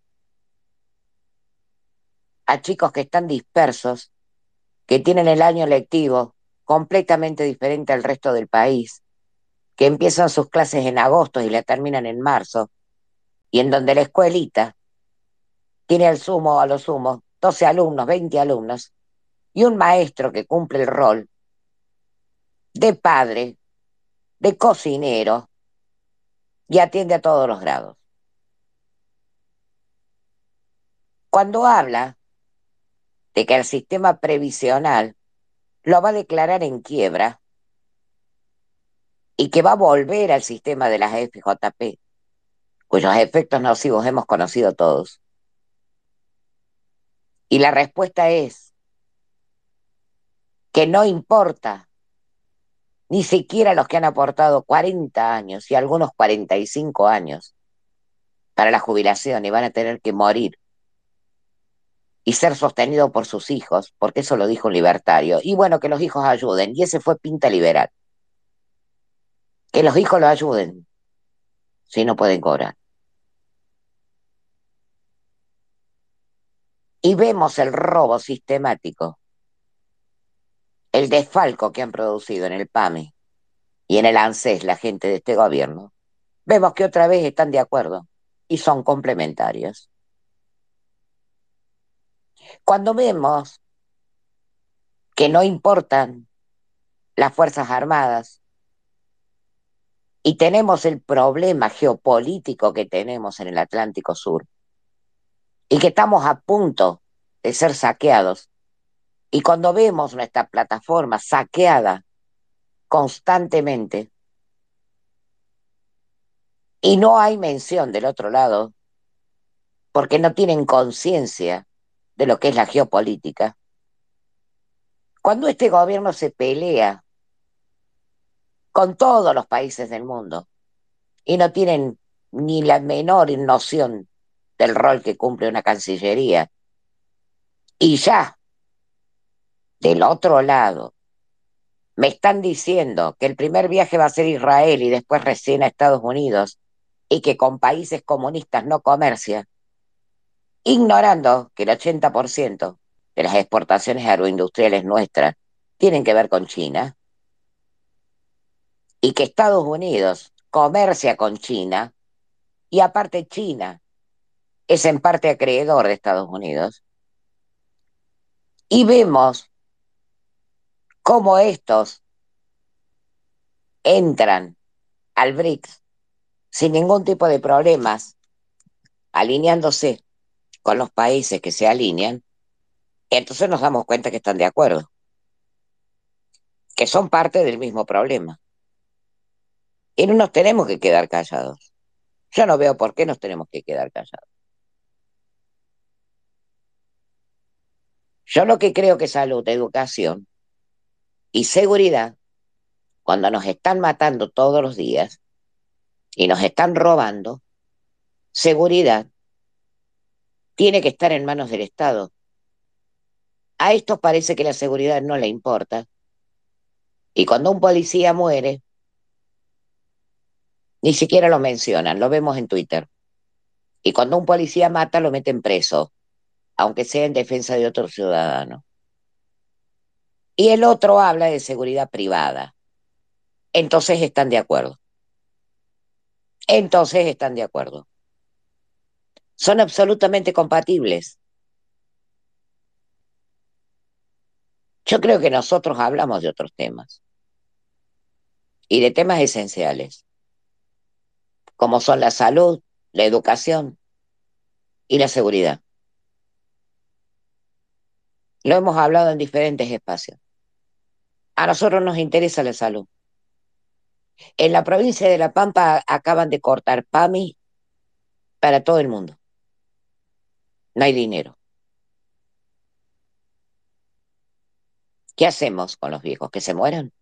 a chicos que están dispersos, que tienen el año lectivo completamente diferente al resto del país, que empiezan sus clases en agosto y la terminan en marzo, y en donde la escuelita tiene al sumo a lo sumo 12 alumnos, 20 alumnos, y un maestro que cumple el rol de padre, de cocinero, y atiende a todos los grados. Cuando habla de que el sistema previsional lo va a declarar en quiebra y que va a volver al sistema de las FJP, cuyos efectos nocivos hemos conocido todos. Y la respuesta es que no importa ni siquiera los que han aportado 40 años y algunos 45 años para la jubilación y van a tener que morir y ser sostenidos por sus hijos, porque eso lo dijo un libertario. Y bueno, que los hijos ayuden. Y ese fue Pinta Liberal. Que los hijos lo ayuden, si no pueden cobrar. Y vemos el robo sistemático el desfalco que han producido en el PAMI y en el ANSES la gente de este gobierno, vemos que otra vez están de acuerdo y son complementarios. Cuando vemos que no importan las Fuerzas Armadas y tenemos el problema geopolítico que tenemos en el Atlántico Sur y que estamos a punto de ser saqueados y cuando vemos nuestra plataforma saqueada constantemente, Y no hay mención del otro lado porque no tienen conciencia de lo que es la geopolítica. Cuando este gobierno se pelea con todos los países del mundo y no tienen ni la menor noción del rol que cumple una cancillería, y ya, del otro lado, me están diciendo que el primer viaje va a ser Israel y después recién a Estados Unidos y que con países comunistas no comercia, ignorando que el 80% de las exportaciones agroindustriales nuestras tienen que ver con China y que Estados Unidos comercia con China y aparte China es en parte acreedor de Estados Unidos. Y vemos cómo estos entran al BRICS sin ningún tipo de problemas, alineándose con los países que se alinean, entonces nos damos cuenta que están de acuerdo, que son parte del mismo problema. Y no nos tenemos que quedar callados. Yo no veo por qué nos tenemos que quedar callados. Yo lo que creo que salud, educación y seguridad, cuando nos están matando todos los días y nos están robando, seguridad tiene que estar en manos del Estado. A estos parece que la seguridad no le importa. Y cuando un policía muere, ni siquiera lo mencionan, lo vemos en Twitter. Y cuando un policía mata, lo meten preso, aunque sea en defensa de otro ciudadano. Y el otro habla de seguridad privada. Entonces están de acuerdo. Entonces están de acuerdo son absolutamente compatibles. Yo creo que nosotros hablamos de otros temas y de temas esenciales, como son la salud, la educación y la seguridad. Lo hemos hablado en diferentes espacios. A nosotros nos interesa la salud. En la provincia de La Pampa acaban de cortar PAMI para todo el mundo no hay dinero. ¿Qué hacemos con los viejos? ¿Que se mueran?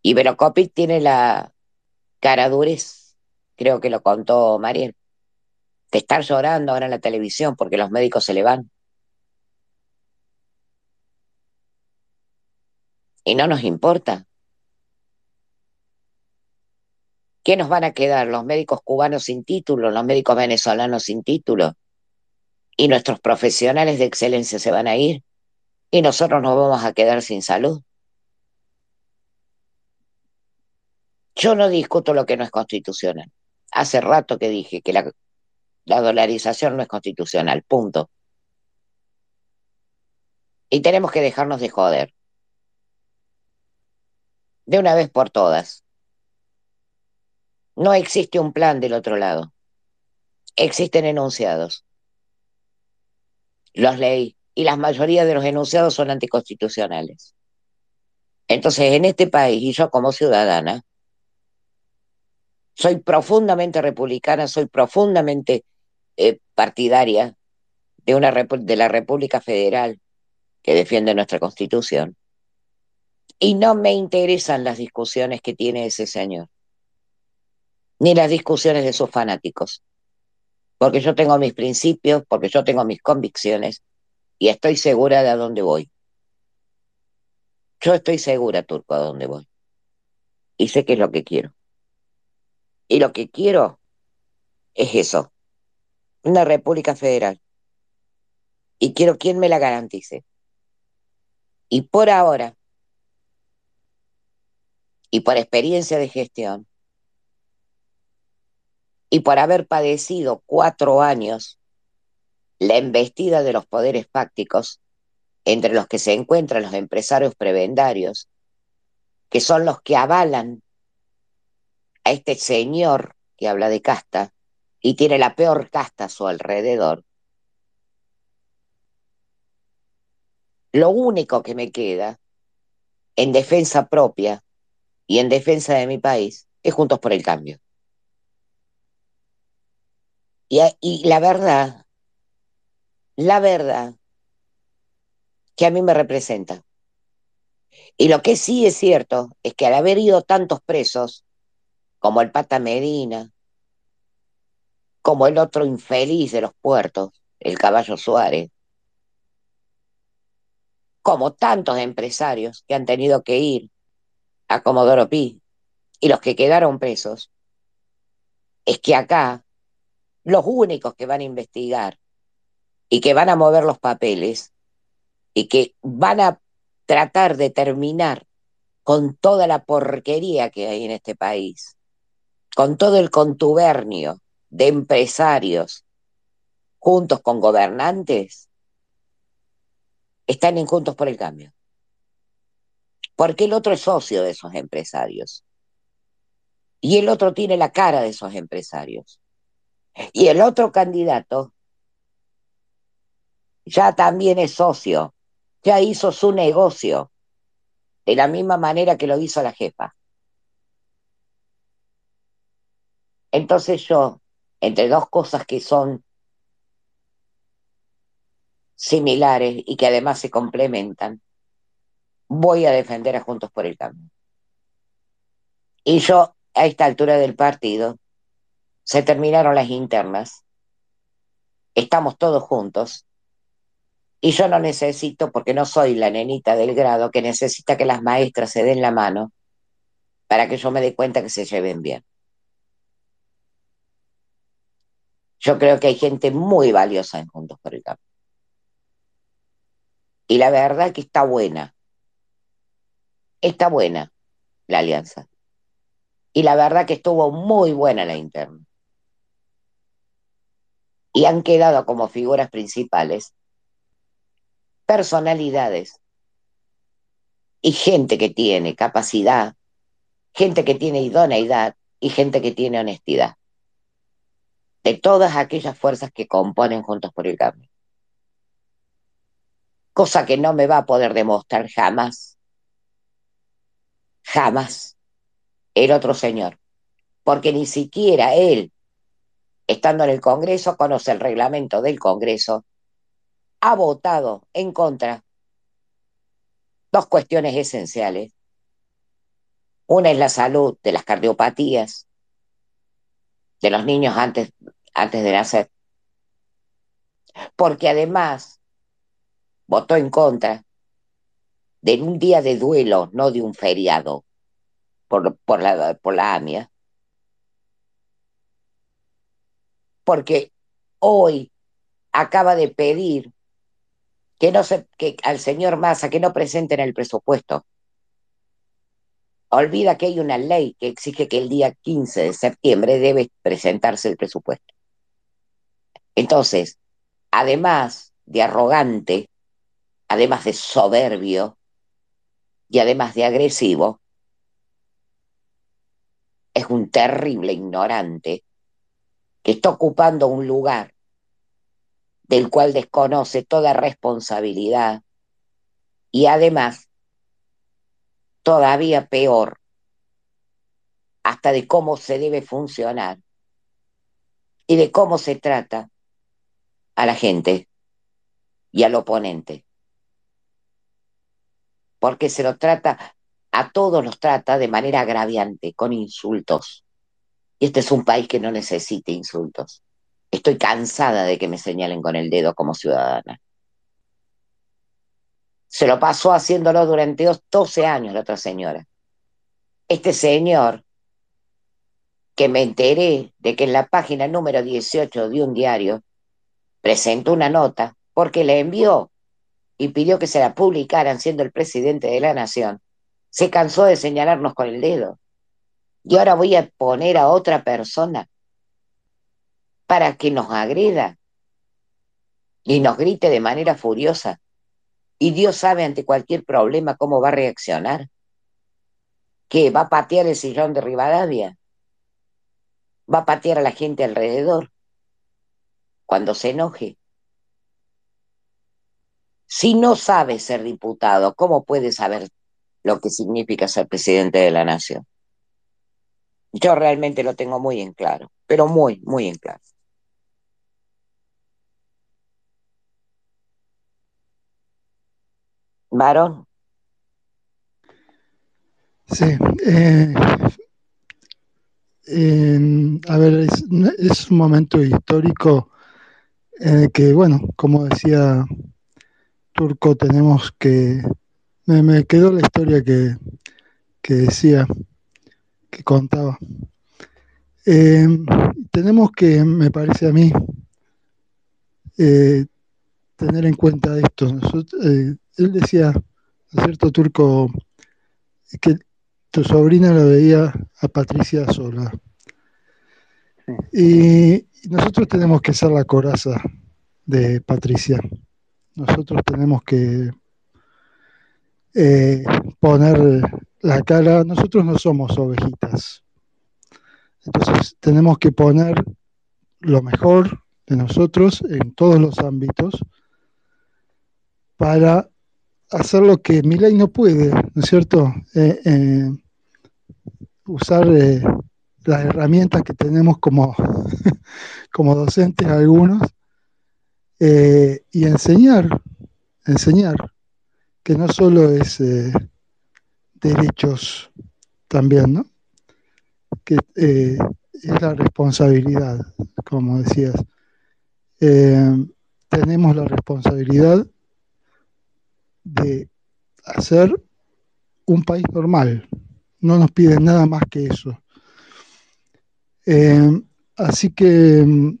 Iberocopic tiene la cara durez, creo que lo contó Mariel, de estar llorando ahora en la televisión porque los médicos se le van. Y no nos importa. ¿Qué nos van a quedar? ¿Los médicos cubanos sin título? ¿Los médicos venezolanos sin título? ¿Y nuestros profesionales de excelencia se van a ir? ¿Y nosotros nos vamos a quedar sin salud? Yo no discuto lo que no es constitucional. Hace rato que dije que la, la dolarización no es constitucional, punto. Y tenemos que dejarnos de joder. De una vez por todas. No existe un plan del otro lado. Existen enunciados. Los leí y la mayoría de los enunciados son anticonstitucionales. Entonces, en este país, y yo como ciudadana, soy profundamente republicana, soy profundamente eh, partidaria de, una, de la República Federal que defiende nuestra Constitución. Y no me interesan las discusiones que tiene ese señor ni las discusiones de sus fanáticos. Porque yo tengo mis principios, porque yo tengo mis convicciones y estoy segura de a dónde voy. Yo estoy segura, Turco, a dónde voy. Y sé qué es lo que quiero. Y lo que quiero es eso, una república federal. Y quiero quien me la garantice. Y por ahora, y por experiencia de gestión, y por haber padecido cuatro años la embestida de los poderes fácticos, entre los que se encuentran los empresarios prebendarios, que son los que avalan a este señor que habla de casta y tiene la peor casta a su alrededor, lo único que me queda en defensa propia y en defensa de mi país es Juntos por el Cambio. Y, la verdad, la verdad, que a mí me representa. Y lo que sí es cierto es que al haber ido tantos presos, como el Pata Medina, como el otro infeliz de los puertos, el Caballo Suárez, como tantos empresarios que han tenido que ir a Comodoro Pi y los que quedaron presos, es que acá los únicos que van a investigar y que van a mover los papeles y que van a tratar de terminar con toda la porquería que hay en este país, con todo el contubernio de empresarios juntos con gobernantes, están en Juntos por el Cambio. Porque el otro es socio de esos empresarios. Y el otro tiene la cara de esos empresarios. Y el otro candidato ya también es socio, ya hizo su negocio, de la misma manera que lo hizo la jefa. Entonces yo, entre dos cosas que son similares y que además se complementan, voy a defender a Juntos por el Cambio. Y yo, a esta altura del partido, se terminaron las internas, estamos todos juntos, y yo no necesito, porque no soy la nenita del grado, que necesita que las maestras se den la mano para que yo me dé cuenta que se lleven bien. Yo creo que hay gente muy valiosa en Juntos por el Cambio. Y la verdad que está buena. Está buena la alianza. Y la verdad que estuvo muy buena la interna. Y han quedado como figuras principales personalidades y gente que tiene capacidad, gente que tiene idoneidad y gente que tiene honestidad. De todas aquellas fuerzas que componen Juntos por el Cambio. Cosa que no me va a poder demostrar jamás, jamás, el otro señor, porque ni siquiera él, estando en el Congreso, conoce el reglamento del Congreso, ha votado en contra dos cuestiones esenciales. Una es la salud de las cardiopatías de los niños antes, antes de nacer. Porque además votó en contra de un día de duelo, no de un feriado, por, por, la, por la AMIA. Porque hoy acaba de pedir que no se, que al señor Massa que no presenten el presupuesto. Olvida que hay una ley que exige que el día 15 de septiembre debe presentarse el presupuesto. Entonces, además de arrogante, además de soberbio y además de agresivo, es un terrible ignorante que está ocupando un lugar del cual desconoce toda responsabilidad y además, todavía peor, hasta de cómo se debe funcionar y de cómo se trata a la gente y al oponente porque se lo trata, a todos los trata de manera agraviante, con insultos. Y este es un país que no necesita insultos. Estoy cansada de que me señalen con el dedo como ciudadana. Se lo pasó haciéndolo durante 12 años la otra señora. Este señor, que me enteré de que en la página número 18 de un diario presentó una nota porque le envió y pidió que se la publicaran siendo el presidente de la nación, se cansó de señalarnos con el dedo. Y ahora voy a poner a otra persona para que nos agreda y nos grite de manera furiosa. Y Dios sabe ante cualquier problema cómo va a reaccionar. ¿Qué? ¿Va a patear el sillón de Rivadavia? ¿Va a patear a la gente alrededor? Cuando se enoje. Si no sabe ser diputado, ¿cómo puede saber lo que significa ser presidente de la nación? Yo realmente lo tengo muy en claro, pero muy, muy en claro. Varón. Sí. Eh, a ver, es, un momento histórico en el que, bueno, como decía Turco, tenemos que... Me, me quedó la historia que, que decía, que contaba. Eh, tenemos que, me parece a mí, eh, tener en cuenta esto. Eh, él decía, cierto turco, que tu sobrina la veía a Patricia sola. Y nosotros tenemos que ser la coraza de Patricia. Nosotros tenemos que eh, poner la cara. Nosotros no somos ovejitas. Entonces tenemos que poner lo mejor de nosotros en todos los ámbitos para hacer lo que mi ley no puede, ¿no es cierto? Eh, eh, usar eh, las herramientas que tenemos como, como docentes algunos y enseñar, enseñar que no solo es derechos también, ¿no? Que es la responsabilidad, como decías. tenemos la responsabilidad de hacer un país normal. No nos piden nada más que eso. Eh, así que, mm,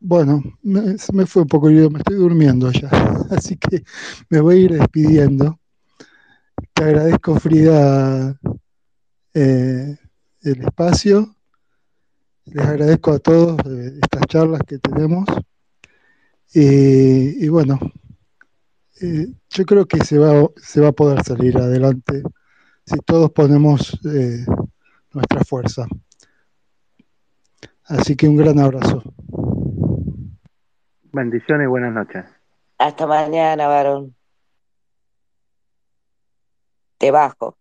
bueno, me, me, fue un poco, yo me estoy durmiendo ya, así que me voy a ir despidiendo. Te agradezco, Frida, eh, el espacio. Les agradezco a todos eh, estas charlas que tenemos. y bueno, eh, yo creo que se va, se va a poder salir adelante si todos ponemos eh, nuestra fuerza. Así que un gran abrazo. Bendiciones y buenas noches. Hasta mañana, varón. Te bajo.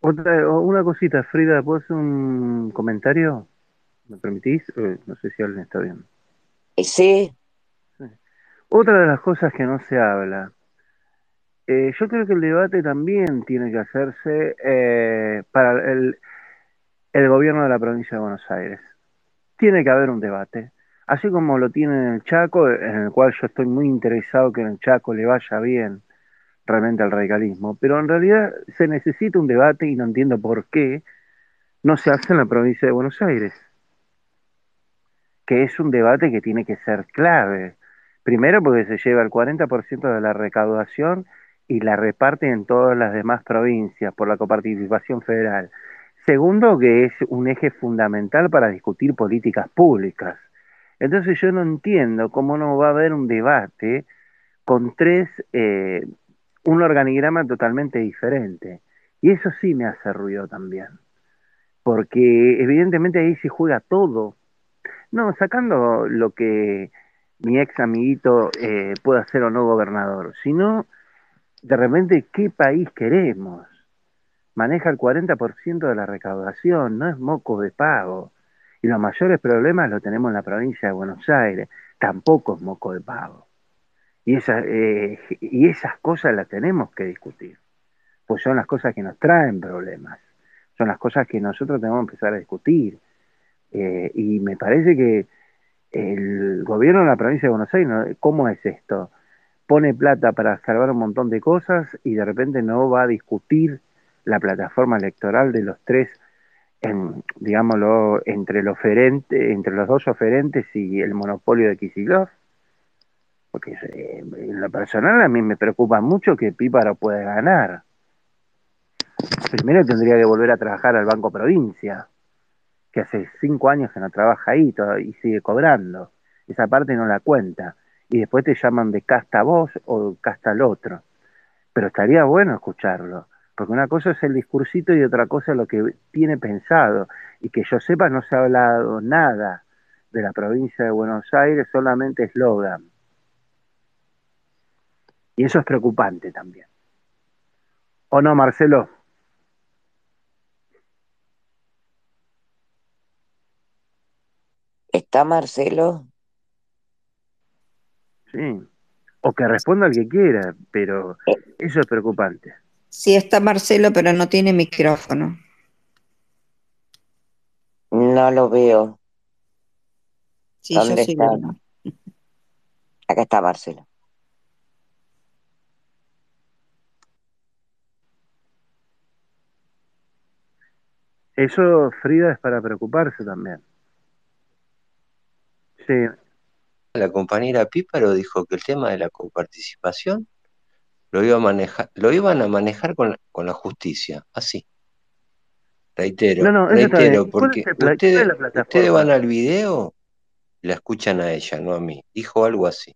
Otra, una cosita, Frida, ¿puedo hacer un comentario? ¿Me permitís? Eh, no sé si alguien está bien. Eh, sí. Otra de las cosas que no se habla. Eh, yo creo que el debate también tiene que hacerse para el, el gobierno de la provincia de Buenos Aires. Tiene que haber un debate. Así como lo tiene en el Chaco, en el cual yo estoy muy interesado que en el Chaco le vaya bien realmente al radicalismo, pero en realidad se necesita un debate y no entiendo por qué no se hace en la provincia de Buenos Aires, que es un debate que tiene que ser clave. Primero porque se lleva el 40% de la recaudación y la reparte en todas las demás provincias por la coparticipación federal. Segundo, que es un eje fundamental para discutir políticas públicas. Entonces yo no entiendo cómo no va a haber un debate con tres eh, un organigrama totalmente diferente. Y eso sí me hace ruido también. Porque evidentemente ahí se juega todo. No, sacando lo que mi ex amiguito eh, pueda ser o no gobernador, sino de repente qué país queremos. Maneja el 40% de la recaudación, no es moco de pago. Y los mayores problemas los tenemos en la provincia de Buenos Aires, tampoco es moco de pago. Y, eh, y esas cosas las tenemos que discutir, pues son las cosas que nos traen problemas, son las cosas que nosotros tenemos que empezar a discutir. Eh, y me parece que el gobierno de la provincia de Buenos Aires, ¿cómo es esto? Pone plata para salvar un montón de cosas y de repente no va a discutir la plataforma electoral de los tres, en, digámoslo, entre los, oferente, entre los dos oferentes y el monopolio de Kisilov porque eh, en lo personal a mí me preocupa mucho que Píparo pueda ganar. Primero tendría que volver a trabajar al Banco Provincia, que hace cinco años que no trabaja ahí y sigue cobrando. Esa parte no la cuenta. Y después te llaman de casta vos o casta el otro. Pero estaría bueno escucharlo, porque una cosa es el discursito y otra cosa es lo que tiene pensado. Y que yo sepa, no se ha hablado nada de la provincia de Buenos Aires solamente eslogan. Y eso es preocupante también. ¿O no, Marcelo? ¿Está Marcelo? Sí. O que responda el que quiera, pero eso es preocupante. Sí, está Marcelo, pero no tiene micrófono. No lo veo. Sí, yo ¿Dónde sí está? lo veo. Acá está Marcelo. Eso, Frida, es para preocuparse también. Sí, La compañera Píparo dijo que el tema de la coparticipación lo, iba a manejar, lo iban a manejar con la, con la justicia, así. Reitero, No, no, reitero, bien. ¿Cuál es porque ustedes, ustedes van al video y la escuchan a ella, no a mí. Dijo algo así,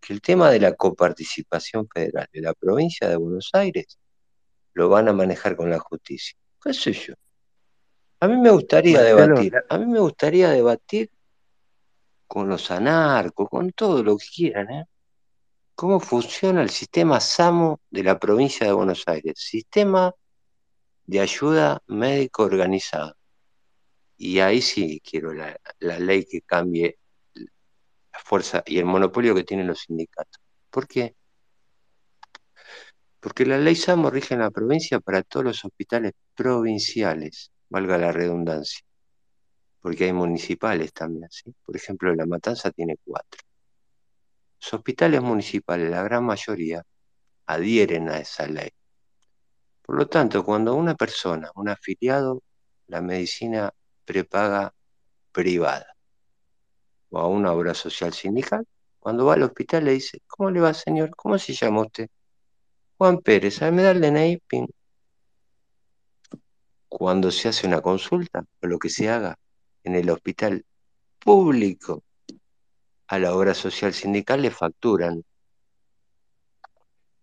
que el tema de la coparticipación federal de la provincia de Buenos Aires lo van a manejar con la justicia. ¿Qué sé yo? A mí me gustaría debatir, a mí me gustaría debatir con los anarcos, con todo lo que quieran, ¿eh? ¿Cómo funciona el sistema SAMO de la provincia de Buenos Aires? Sistema de ayuda médico organizado. Y ahí sí quiero la, ley que cambie la fuerza y el monopolio que tienen los sindicatos. ¿Por qué? Porque la ley SAMO rige en la provincia para todos los hospitales provinciales, valga la redundancia. Porque hay municipales también. Por ejemplo, La Matanza tiene cuatro. Los hospitales municipales, la gran mayoría, adhieren a esa ley. Por lo tanto, cuando una persona, un afiliado, la medicina prepaga privada o a una obra social sindical, cuando va al hospital le dice, ¿cómo le va, señor? ¿Cómo se llama usted? Juan Pérez, ¿sabe me da el. Cuando se hace una consulta o lo que se haga en el hospital público, a la obra social sindical le facturan.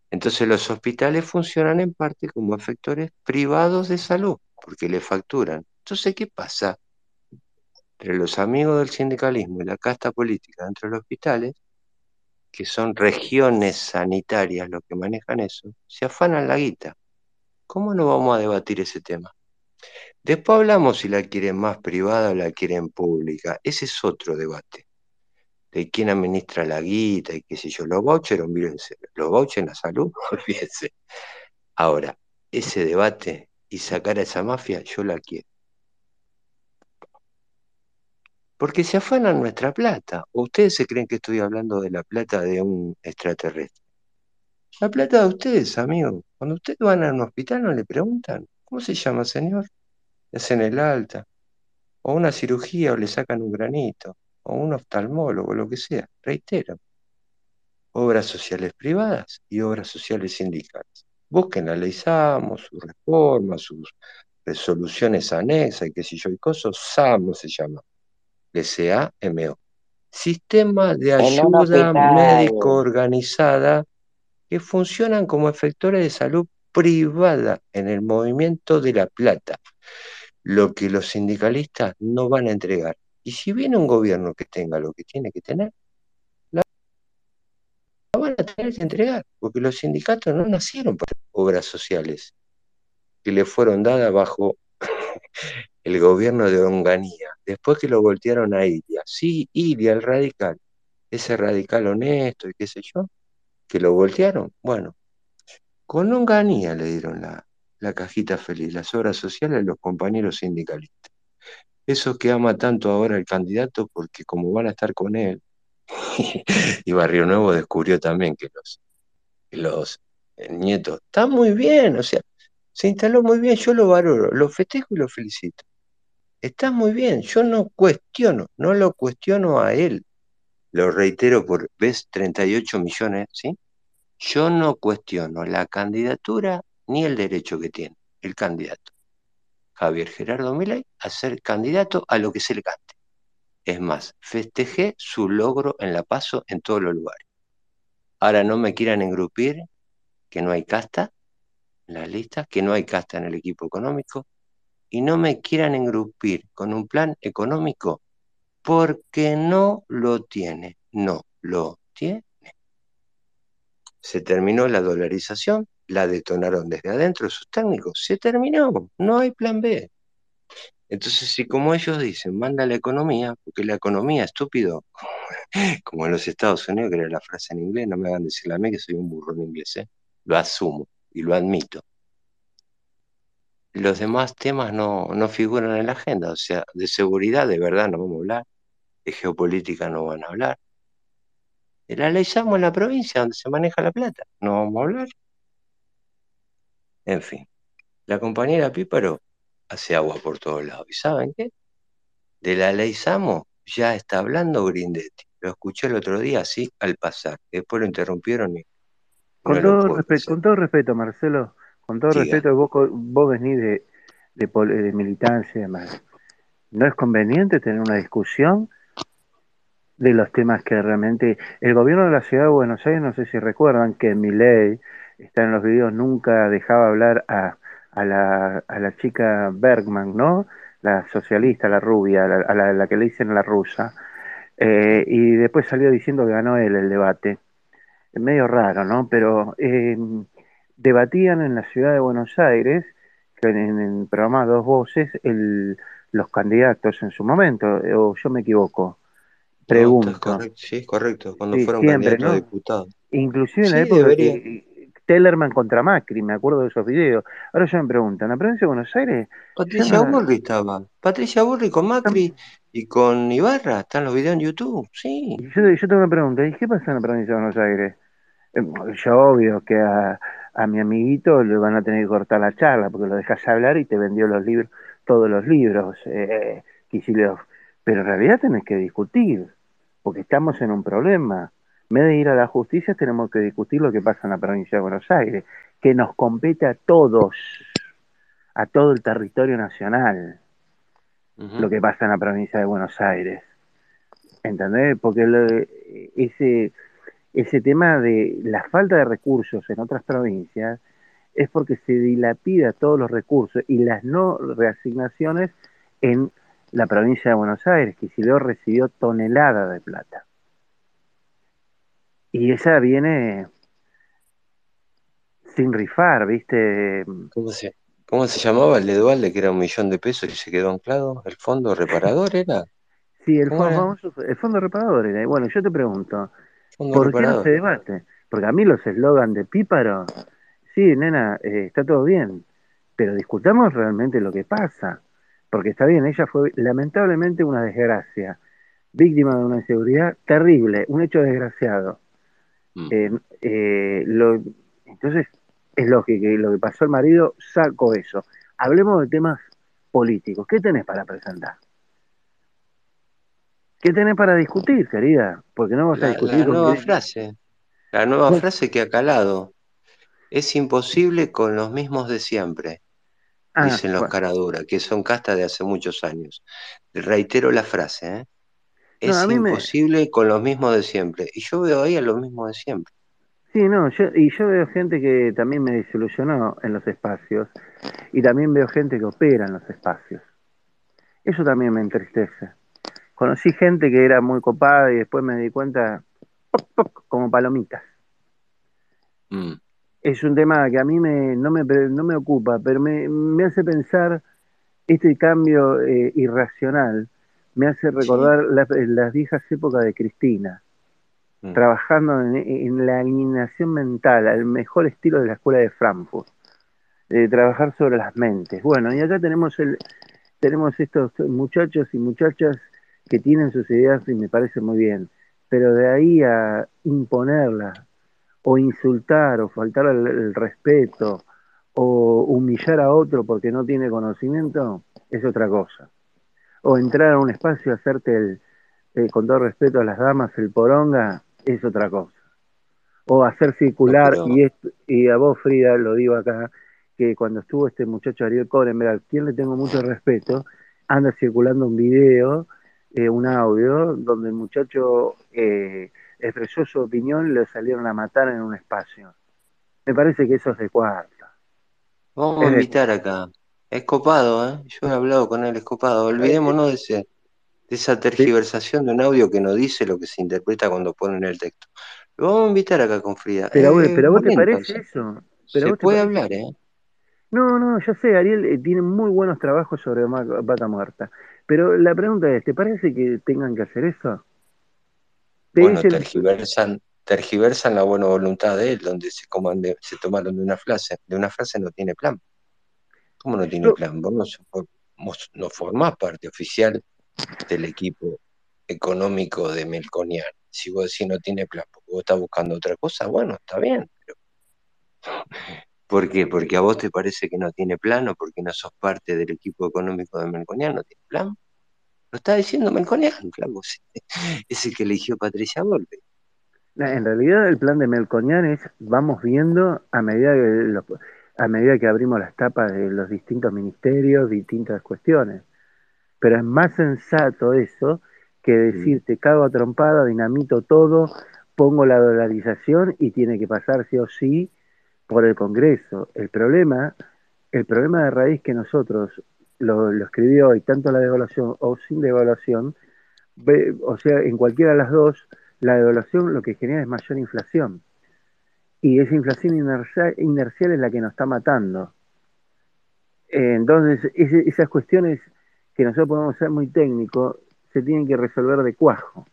Entonces los hospitales funcionan en parte como efectores privados de salud, porque le facturan. Entonces, ¿qué pasa? Entre los amigos del sindicalismo y la casta política dentro de los hospitales, que son regiones sanitarias los que manejan eso, se afanan la guita. ¿Cómo no vamos a debatir ese tema? Después hablamos si la quieren más privada o la quieren pública. Ese es otro debate. De quién administra la guita y qué sé yo. Los vouchers, olvídense. Los vouchers en la salud, olvídense. Ahora, ese debate y sacar a esa mafia, yo la quiero. Porque se afanan nuestra plata. ¿O ustedes se creen que estoy hablando de la plata de un extraterrestre? La plata de ustedes, amigos. Cuando ustedes van a un hospital no le preguntan, ¿cómo se llama, señor? Le hacen el alta. O una cirugía o le sacan un granito. O un oftalmólogo, lo que sea. Reitero. Obras sociales privadas y obras sociales sindicales. Busquen la ley SAMO, su reforma, sus resoluciones anexas y qué sé yo, y cosas. SAMO se llama. S-A-M-O. Sistema de ayuda médico organizada que funcionan como efectores de salud privada en el movimiento de la plata, lo que los sindicalistas no van a entregar. Y si viene un gobierno que tenga lo que tiene que tener, la van a tener que entregar, porque los sindicatos no nacieron para obras sociales que le fueron dadas bajo el gobierno de Onganía, después que lo voltearon a Ilia. Sí, Ilia, el radical, ese radical honesto y qué sé yo, que lo voltearon. Bueno, con Onganía le dieron la, la cajita feliz, las obras sociales a los compañeros sindicalistas. Esos que ama tanto ahora el candidato porque como van a estar con él, y Barrio Nuevo descubrió también que los, los eh, nietos están muy bien, o sea, se instaló muy bien, yo lo valoro, lo festejo y lo felicito. Está muy bien, yo no cuestiono, no lo cuestiono a él. Lo reitero por vez 38 millones, ¿sí? Yo no cuestiono la candidatura ni el derecho que tiene el candidato. Javier Gerardo Milei a ser candidato a lo que se le cante. Es más, festejé su logro en la paso en todos los lugares. Ahora no me quieran engrupir, que no hay casta en las listas, que no hay casta en el equipo económico, y no me quieran engrupir con un plan económico porque no lo tiene, no lo tiene. Se terminó la dolarización, la detonaron desde adentro sus técnicos, se terminó, no hay plan B. Entonces, si como ellos dicen, manda la economía, porque la economía, estúpido, como en los Estados Unidos, que era la frase en inglés, no me hagan decirle a mí que soy un burro en inglés, ¿eh? lo asumo y lo admito. Los demás temas no, no figuran en la agenda, o sea, de seguridad de verdad no vamos a hablar, de geopolítica no van a hablar. La Samo en la provincia donde se maneja la plata, no vamos a hablar. En fin, la compañera Píparo hace agua por todos lados. ¿Y saben qué? De la ley Samo ya está hablando Grindetti. Lo escuché el otro día así al pasar. Después lo interrumpieron y. Con, no todo, respeto, con todo respeto, Marcelo, con todo Diga. respeto, vos, vos venís de, de militancia y demás. ¿No es conveniente tener una discusión de los temas que realmente... El gobierno de la ciudad de Buenos Aires, no sé si recuerdan que mi ley, está en los videos, nunca dejaba hablar a, a, la, a la chica Bergman, ¿no? La socialista, la rubia, la- a la, la que le dicen la rusa. Eh, y después salió diciendo que ganó él el debate. Es medio raro, ¿no? Pero eh, debatían en la ciudad de Buenos Aires, en, el programa Dos Voces, el, los candidatos en su momento, eh, o yo me equivoco, No, pregunto. correcto, sí, correcto. Cuando Sí, fueron siempre, candidatos a ¿no? diputados. Inclusive en la época debería. que Tellerman contra Macri, me acuerdo de esos videos. Ahora yo me pregunto, en la provincia de Buenos Aires, Patricia no, Burri estaba. Patricia Burri con Macri y con Ibarra. Están los videos en YouTube. Sí. Yo, yo tengo una pregunta, ¿y qué pasa en la provincia de Buenos Aires? Eh, Yo obvio que a, a mi amiguito le van a tener que cortar la charla porque lo dejas hablar y te vendió los libros, todos los libros, eh, Kicillof. Pero en realidad tenés que discutir, porque estamos en un problema. En vez de ir a la justicia tenemos que discutir lo que pasa en la provincia de Buenos Aires, que nos compete a todos, a todo el territorio nacional, lo que pasa en la provincia de Buenos Aires. ¿Entendés? Porque lo- ese, ese tema de la falta de recursos en otras provincias es porque se dilapida todos los recursos y las no reasignaciones en la provincia de Buenos Aires, que si recibió toneladas de plata. Y esa viene sin rifar, ¿viste? ¿Cómo se, cómo se llamaba el de Dualde, que era un millón de pesos y se quedó anclado? ¿El fondo reparador era? Sí, el ¿Cómo fondo, famoso, el fondo reparador era. Y Bueno, yo te pregunto, Fondo ¿por qué no se debate? Porque a mí los eslogan de Píparo, sí, nena, eh, está todo bien, pero discutamos realmente lo que pasa. Porque está bien, ella fue lamentablemente una desgracia, víctima de una inseguridad terrible, un hecho desgraciado. Mm. Eh, eh, lo- entonces, es lógico que lo que pasó al marido, saco eso. Hablemos de temas políticos. ¿Qué tenés para presentar? ¿Qué tenés para discutir, querida? Porque no vas a discutir la con nueva frase. La nueva frase que ha calado. Es imposible con los mismos de siempre, ah, dicen los bueno. caraduras, que son castas de hace muchos años. Reitero la frase, ¿eh? Es me... imposible con los mismos de siempre. Y yo veo ahí a los mismos de siempre. Sí, no, yo, y yo veo gente que también me desilusionó en los espacios y también veo gente que opera en los espacios. Eso también me entristece. Conocí gente que era muy copada y después me di cuenta, poc, poc, como palomitas. Mm. Es un tema que a mí me, no, me, no me ocupa, pero me, me hace pensar este cambio eh, irracional, me hace Sí. recordar las, las viejas épocas de Cristina. Mm. trabajando en, en la alineación mental, al mejor estilo de la escuela de Frankfurt, de trabajar sobre las mentes. Bueno, y acá tenemos el, tenemos estos muchachos y muchachas que tienen sus ideas y me parece muy bien, pero de ahí a imponerlas, o insultar, o faltar el, el respeto, o humillar a otro porque no tiene conocimiento, es otra cosa. O entrar a un espacio, hacerte el, eh, con todo respeto a las damas, el poronga, es otra cosa. O hacer circular, y, esto- y a vos, Frida, lo digo acá, que cuando estuvo este muchacho Ariel Corenberg, a quien le tengo mucho respeto, anda circulando un video, eh, un audio, donde el muchacho eh, expresó su opinión y lo salieron a matar en un espacio. Me parece que eso es de cuarta. vamos a Es de invitar acá. Es copado, ¿eh? Yo he hablado con él, es copado. Olvidémonos de ese, de esa tergiversación de un audio que no dice lo que se interpreta cuando ponen el texto. Lo vamos a invitar acá con Frida. Pero, Eh, pero ¿a vos te parece eso? Pero se ¿a vos puede parece? hablar, ¿eh? No, no, yo sé, Ariel eh, tiene muy buenos trabajos sobre vaca muerta. Pero la pregunta es, ¿te parece que tengan que hacer eso? Te Bueno, dicen- tergiversan, tergiversan la buena voluntad de él, donde se, coman de- se tomaron de una frase, de una frase no tiene plan. ¿Cómo no tiene plan? Vos no, sos- vos no formás parte oficial del equipo económico de Melconian. Si vos decís no tiene plan, porque vos estás buscando otra cosa, bueno, está bien, pero ¿por qué? Porque a vos te parece que no tiene plan o porque no sos parte del equipo económico de Melconian, no tiene plan. Lo está diciendo Melconian, claro, es el que eligió Patricia Volpe. En realidad el plan de Melconian es vamos viendo a medida que lo- a medida que abrimos las tapas de los distintos ministerios, distintas cuestiones. Pero es más sensato eso que decir te cago a trompada, dinamito todo, pongo la dolarización y tiene que pasar sí o sí por el Congreso. El problema, el problema de raíz que nosotros lo, lo escribió hoy, tanto la devaluación o sin devaluación, o sea, en cualquiera de las dos, la devaluación lo que genera es mayor inflación. Y esa inflación inercia- inercial es la que nos está matando. Eh, entonces, ese- esas cuestiones que nosotros podemos ser muy técnicos, se tienen que resolver de cuajo.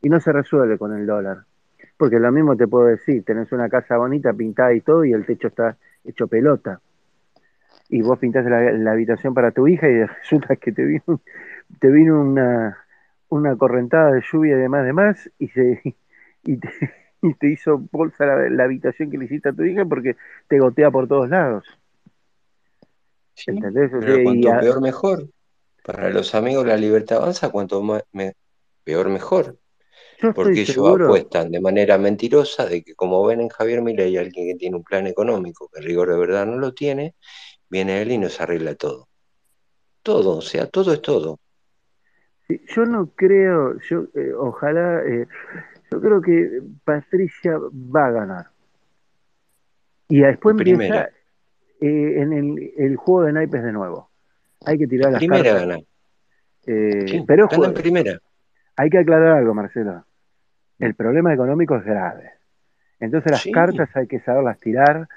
Y no se resuelve con el dólar. Porque lo mismo te puedo decir, tenés una casa bonita, pintada y todo, y el techo está hecho pelota. Y vos pintás la, la habitación para tu hija y resulta que te vino, te vino una, una correntada de lluvia y demás, demás, y, se, y, te, y te hizo bolsa la, la habitación que le hiciste a tu hija porque te gotea por todos lados. Sí, ¿Entendés? O pero cuanto a- peor mejor. Para los amigos la libertad avanza, cuanto más, me- peor mejor. yo Porque ellos seguro, apuestan de manera mentirosa de que como ven en Javier Milei alguien que tiene un plan económico, que en rigor de verdad no lo tiene, viene él y nos arregla todo. Todo, o sea, todo es todo. Yo no creo, yo eh, ojalá, eh, yo creo que Patricia va a ganar. Y después empieza eh, en el, el juego de naipes de nuevo. Hay que tirar En las primera cartas. gana. Eh, Sí, pero en primera. hay que aclarar algo, Marcelo. El problema económico es grave. Entonces las Sí. cartas hay que saberlas tirar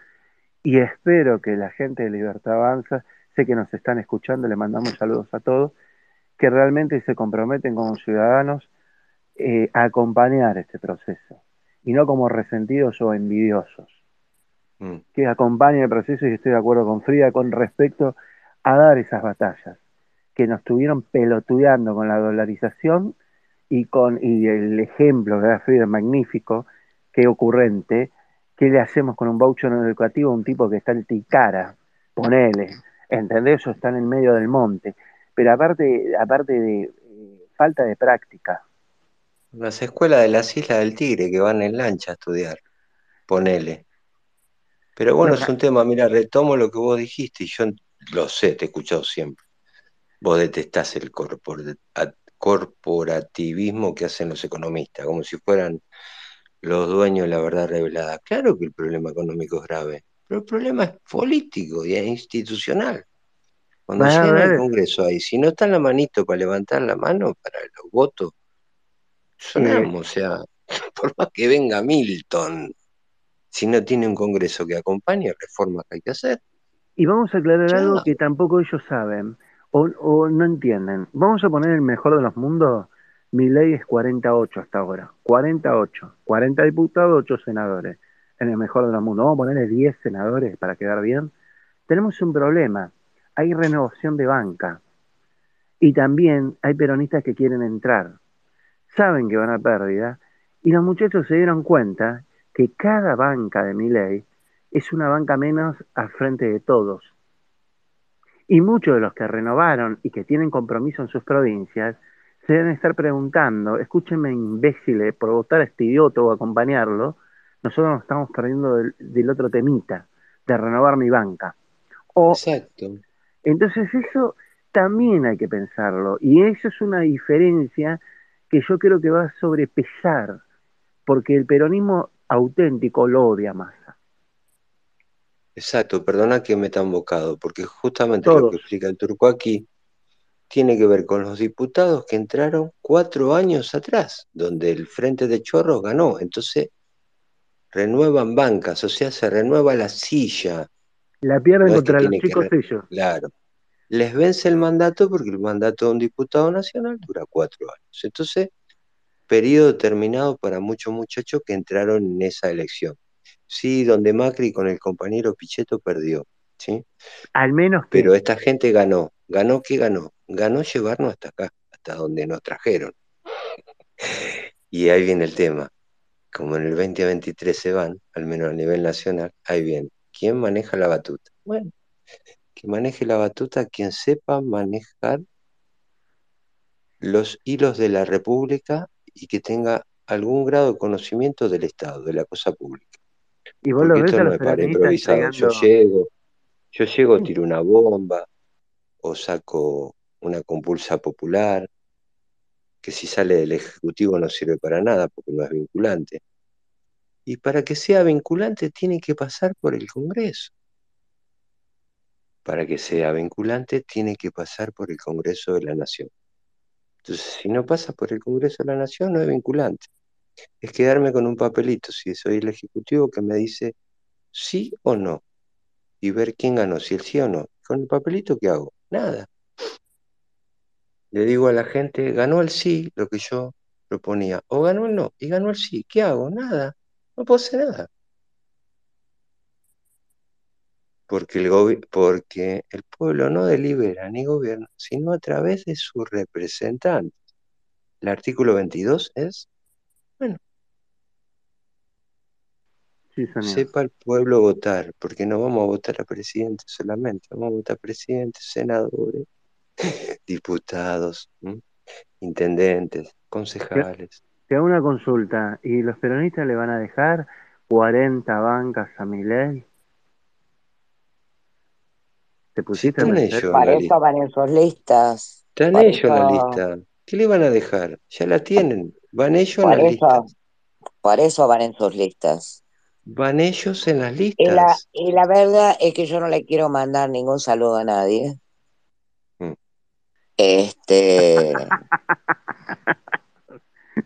y espero que la gente de Libertad Avanza, sé que nos están escuchando, le mandamos saludos a todos, que realmente se comprometen como ciudadanos eh, acompañar este proceso y no como resentidos o envidiosos. Mm. Que acompañen el proceso y estoy de acuerdo con Frida con respecto a dar esas batallas que nos estuvieron pelotudeando con la dolarización y con y el ejemplo que da Frida magnífico, qué ocurrente, ¿qué le hacemos con un voucher educativo a un tipo que está en Ticara? Ponele, ¿entendés? Eso está en el medio del monte. Pero aparte, aparte de eh, falta de práctica, Las escuelas de las Islas del Tigre que van en lancha a estudiar, ponele. Pero bueno, es un tema, mira, retomo lo que vos dijiste y yo lo sé, te he escuchado siempre. Vos detestás el corpor- corporativismo que hacen los economistas, como si fueran los dueños de la verdad revelada. Claro que el problema económico es grave, pero el problema es político y es institucional. Cuando al dale. Congreso ahí, si no está la manito para levantar la mano para los votos, sonamos, o sea, por más que venga Milton, si no tiene un Congreso que acompañe, reformas que hay que hacer. Y vamos a aclarar Ya. algo que tampoco ellos saben o, o no entienden. Vamos a poner el mejor de los mundos. Mi ley es 48 hasta ahora. 48. 40 diputados, 8 senadores. En el mejor de los mundos. Vamos a ponerle 10 senadores para quedar bien. Tenemos un problema. Hay renovación de banca. Y también hay peronistas que quieren entrar. Saben que van a pérdida. Y los muchachos se dieron cuenta que cada banca de mi ley es una banca menos al frente de todos. Y muchos de los que renovaron y que tienen compromiso en sus provincias se deben estar preguntando, escúchenme imbéciles, por votar a este idiota o acompañarlo, nosotros nos estamos perdiendo del, del otro temita, de renovar mi banca. O, Exacto. entonces eso también hay que pensarlo. Y eso es una diferencia que yo creo que va a sobrepesar, porque el peronismo auténtico lo odia más. Exacto, perdona que me tan bocado, porque justamente lo que explica el turco aquí tiene que ver con los diputados que entraron cuatro años atrás, donde el Frente de Chorros ganó. Entonces, renuevan bancas, o sea, se renueva la silla. La pierden No es que contra los chicos re- ellos. Claro. Les vence el mandato porque el mandato de un diputado nacional dura cuatro años. Entonces, periodo terminado para muchos muchachos que entraron en esa elección. Sí, donde Macri con el compañero Pichetto perdió, ¿sí? Al menos que Pero esta gente ganó. ¿Ganó qué ganó? Ganó llevarnos hasta acá, hasta donde nos trajeron. Y ahí viene el tema. Como en el 2023 se van, al menos a nivel nacional, ahí viene. ¿Quién maneja la batuta? Bueno, que maneje la batuta quien sepa manejar los hilos de la República y que tenga algún grado de conocimiento del Estado, de la cosa pública. y vos lo ves esto a no es para improvisado. Yo llego, yo llego, tiro una bomba o saco una compulsa popular, que si sale del Ejecutivo no sirve para nada porque no es vinculante. Y para que sea vinculante tiene que pasar por el Congreso. Para que sea vinculante tiene que pasar por el Congreso de la Nación. Entonces, si no pasa por el Congreso de la Nación, no es vinculante. Es quedarme con un papelito, si soy el Ejecutivo, que me dice sí o no. Y ver quién ganó, si el sí o no. Con el papelito, ¿qué hago? Nada. Le digo a la gente, ganó el sí, lo que yo proponía, o ganó el no, y ganó el sí. ¿Qué hago? Nada. No puedo hacer nada. Porque el, porque el pueblo no delibera ni gobierna, sino a través de sus representantes. El artículo 22 es, bueno, Sí, sepa el pueblo votar, porque no vamos a votar a presidente solamente, vamos a votar presidentes, senadores, diputados, ¿m? intendentes, concejales. Te hago una consulta. ¿Y los peronistas le van a dejar 40 bancas a Milei? ¿Te Si pusiste a están ellos lista, van en sus listas. están ellos en la lista. ¿Qué le van a dejar? Ya la tienen, van ellos en las listas. eso, por eso van en sus listas. Van ellos en las Y la, listas. y la verdad es que yo no le quiero mandar ningún saludo a nadie. Mm. Este,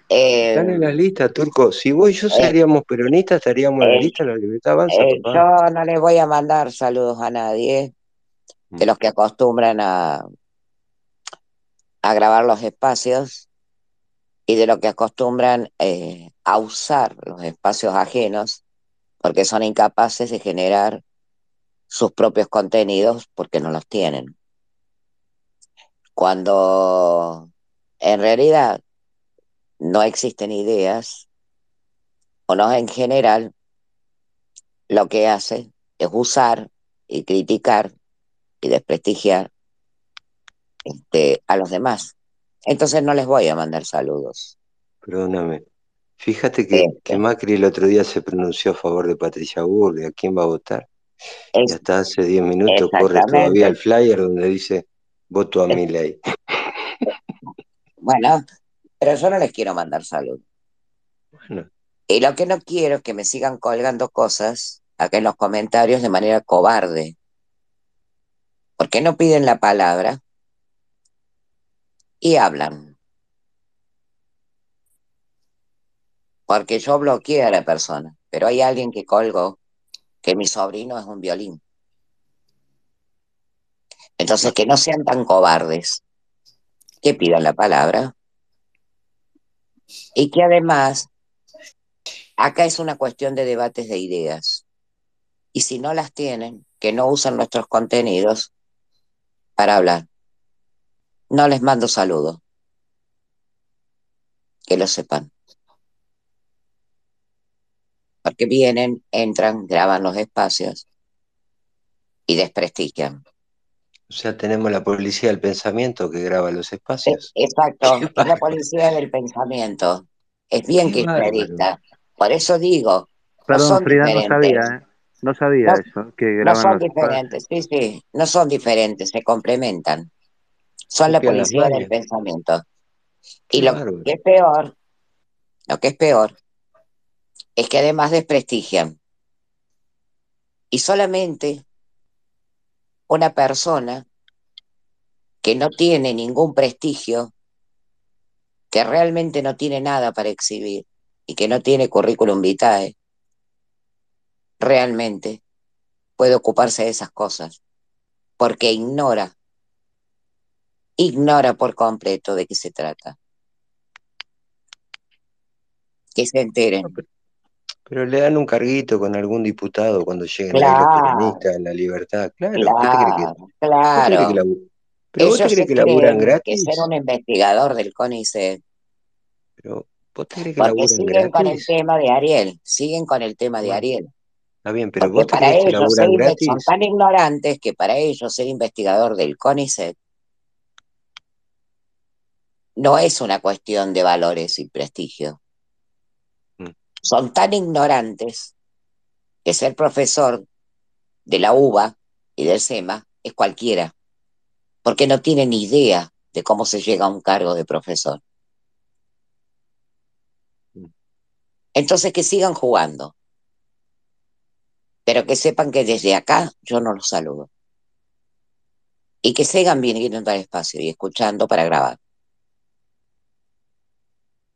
Están en eh, las listas, Turco. Si vos y yo eh, seríamos peronistas, estaríamos en la eh, lista de la libertad avanza, eh, yo no le voy a mandar saludos a nadie de los que acostumbran a, a grabar los espacios y de los que acostumbran eh, a usar los espacios ajenos porque son incapaces de generar sus propios contenidos porque no los tienen. Cuando en realidad no existen ideas o no en general, lo que hace es usar y criticar y desprestigiar este, a los demás. Entonces no les voy a mandar saludos. Perdóname. Fíjate que, que Este, Macri el otro día se pronunció a favor de Patricia Burri, a quién va a votar. Y hasta hace 10 minutos corre todavía el flyer donde dice voto a mi ley. Bueno, pero yo no les quiero mandar saludos. Bueno, Y lo que no quiero es que me sigan colgando cosas acá en los comentarios de manera cobarde. ¿Por qué no piden la palabra y hablan? Porque yo bloqueé a la persona, pero hay alguien que colgó que mi sobrino es un violín. Entonces, que no sean tan cobardes, que pidan la palabra y que además acá es una cuestión de debates de ideas. Y si no las tienen, que no usen nuestros contenidos para hablar. No les mando saludos, que lo sepan. Porque vienen, entran, graban los espacios y desprestigian. o sea, tenemos la policía del pensamiento que graba los espacios. Exacto, Qué es la policía del pensamiento. Es bien bárbaro. kirchnerista. Por eso digo, no Perdón, son Frida, no sabía. ¿eh? No sabía No, eso, que no son diferentes, sí, sí, no son diferentes, se complementan. Son la policía del pensamiento. Y lo que es peor, lo que es peor, es que además desprestigian. Y solamente una persona que no tiene ningún prestigio, que realmente no tiene nada para exhibir y que no tiene currículum vitae, realmente puede ocuparse de esas cosas, porque ignora, ignora por completo de qué se trata. Que se enteren. Pero le dan un carguito con algún diputado cuando lleguen los Claro, peronistas en la libertad. Claro, ¿usted qué cree que, claro, cree que pero vos crees que laburan creen que ser gratis? un investigador del CONICET, Pero vos te crees que porque laburan siguen con el gratis? tema de Ariel, siguen con el tema de Ariel. Está bien, pero Porque vos para ellos ser son tan ignorantes que para ellos ser investigador del CONICET no es una cuestión de valores y prestigio. Mm. Son tan ignorantes que ser profesor de la UBA y del SEMA es cualquiera, porque no tienen idea de cómo se llega a un cargo de profesor. Mm. Entonces que sigan jugando, pero que sepan que desde acá yo no los saludo. Y que sigan viniendo al espacio y escuchando para grabar.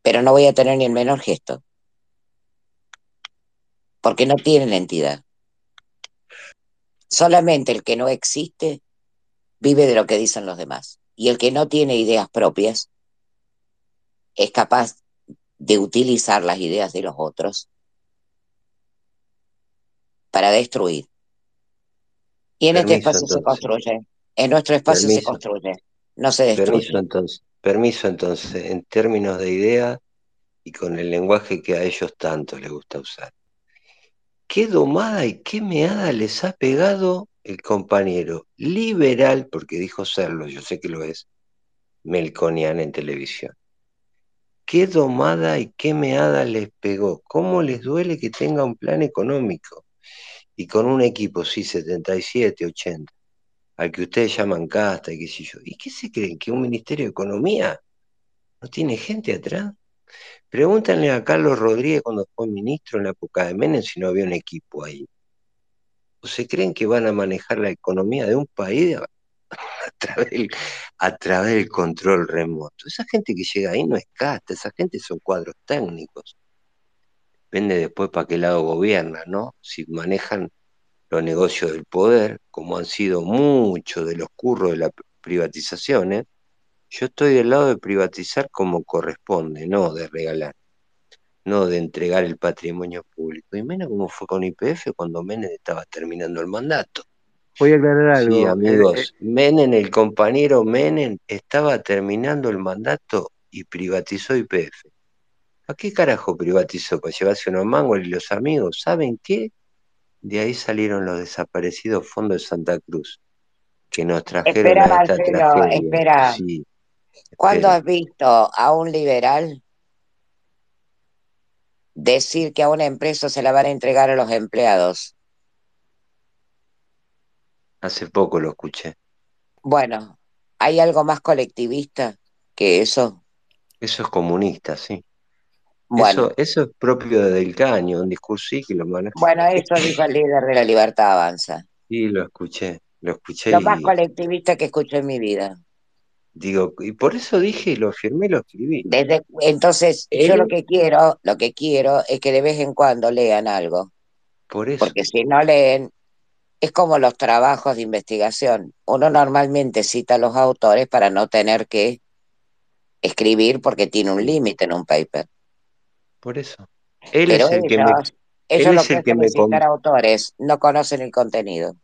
Pero no voy a tener ni el menor gesto, porque no tienen entidad. Solamente el que no existe vive de lo que dicen los demás. Y el que no tiene ideas propias es capaz de utilizar las ideas de los otros para destruir. Y en este Permiso espacio se construye, en nuestro espacio se permiso, construye, no se permiso destruye. entonces, permiso entonces, en términos de idea y con el lenguaje que a ellos tanto les gusta usar. ¿Qué domada y qué meada les ha pegado el compañero liberal, porque dijo serlo, yo sé que lo es, Melconian en televisión? ¿Qué domada y qué meada les pegó? ¿Cómo les duele que tenga un plan económico? Y con un equipo, sí, 77, 80, al que ustedes llaman casta y qué sé yo. ¿Y qué se creen? ¿Que un Ministerio de Economía no tiene gente atrás? Pregúntenle a Carlos Rodríguez cuando fue ministro en la época de Menem si no había un equipo ahí. ¿O se creen que van a manejar la economía de un país a, través del control remoto? Esa gente que llega ahí no es casta, esa gente son cuadros técnicos. Depende después para qué lado gobiernan, ¿no? Si manejan los negocios del poder, como han sido muchos de los curros de las privatizaciones, yo estoy del lado de privatizar como corresponde, no de regalar, no de entregar el patrimonio público. Y menos como fue con IPF cuando Menem estaba terminando el mandato. Voy a aclarar Sí, algo. eh, eh, amigos, Menem, el compañero Menem, estaba terminando el mandato y privatizó IPF. ¿A qué carajo privatizó? ¿Para llevarse unos mangos y los amigos? ¿Saben qué? De ahí salieron los desaparecidos fondos de Santa Cruz, que nos trajeron Espera, a esta Marcelo, tragedia. espera. Sí, ¿Cuándo has visto a un liberal decir que a una empresa se la van a entregar a los empleados? Hace poco lo escuché. Bueno, ¿hay algo más colectivista que eso? Eso es comunista, sí. Bueno, Eso, eso es propio de Del Caño, un discurso sí que lo maneja. bueno, eso dijo el líder de la Libertad Avanza. Sí, lo escuché, lo escuché Lo más y colectivista que escuché en mi vida. digo, y por eso dije, y lo firmé, lo escribí. Desde, entonces, yo lo que quiero, lo que quiero es que de vez en cuando lean algo, por eso, porque si no leen, es como los trabajos de investigación. Uno normalmente cita a los autores para no tener que escribir porque tiene un límite en un paper. Por eso. Él Pero es el que me, ellos, lo es el que me, citar con- autores, no conocen el contenido.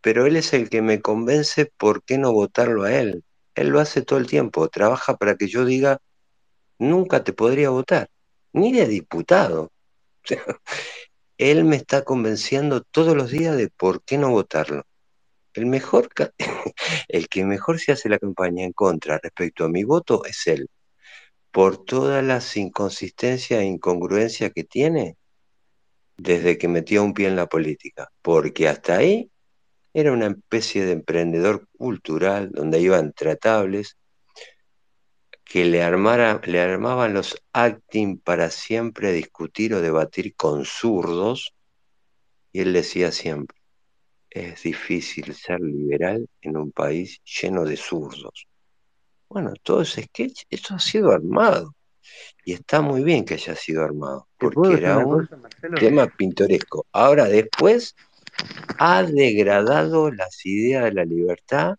pero él es el que me convence por qué no votarlo a él. Él lo hace todo el tiempo, trabaja para que yo diga, nunca te podría votar, ni de diputado. Él me está convenciendo todos los días de por qué no votarlo. El mejor, el que mejor se hace la campaña en contra respecto a mi voto es él, por todas las inconsistencias e incongruencias que tiene desde que metió un pie en la política, porque hasta ahí era una especie de emprendedor cultural donde iban tratables que le, le armaban los acting para siempre discutir o debatir con zurdos, y él decía siempre, es difícil ser liberal en un país lleno de zurdos. Bueno, todo ese sketch, eso ha sido armado. Y está muy bien que haya sido armado, porque era un tema pintoresco. Ahora, después, ha degradado las ideas de la libertad.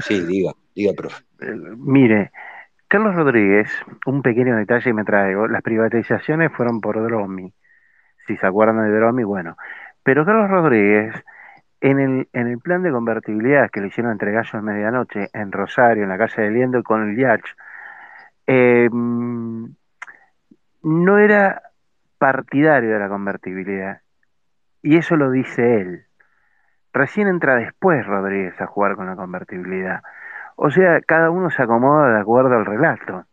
Sí, diga, diga, profe. Eh, mire, Carlos Rodríguez, un pequeño detalle me traigo, las privatizaciones fueron por Dromi. Si se acuerdan de Dromi, bueno. Pero Carlos Rodríguez, en el, en el plan de convertibilidad que le hicieron entre Gallos Medianoche en Rosario, en la calle de Liendo con el Yach, eh, no era partidario de la convertibilidad. Y eso lo dice él. Recién entra después Rodríguez a jugar con la convertibilidad. O sea, cada uno se acomoda de acuerdo al relato.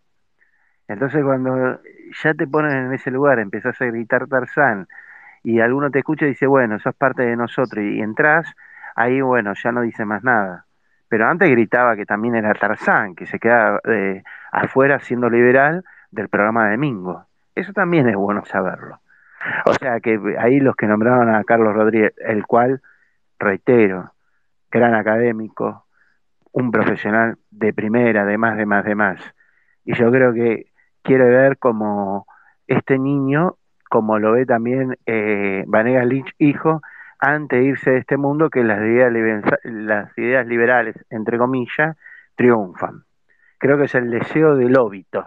Entonces cuando ya te ponen en ese lugar, empezás a gritar Tarzán y alguno te escucha y dice, bueno, sos parte de nosotros y entras, ahí bueno, ya no dice más nada. Pero antes gritaba que también era Tarzán, que se queda eh, afuera siendo liberal del programa de Mingo. Eso también es bueno saberlo. O sea que ahí los que nombraron a Carlos Rodríguez, el cual, reitero, gran académico, un profesional de primera, de más, de más, de más. Y yo creo que quiere ver como este niño, como lo ve también eh, Vanega Lynch, hijo, antes de irse de este mundo, que las ideas, las ideas liberales, entre comillas, triunfan. Creo que es el deseo del óbito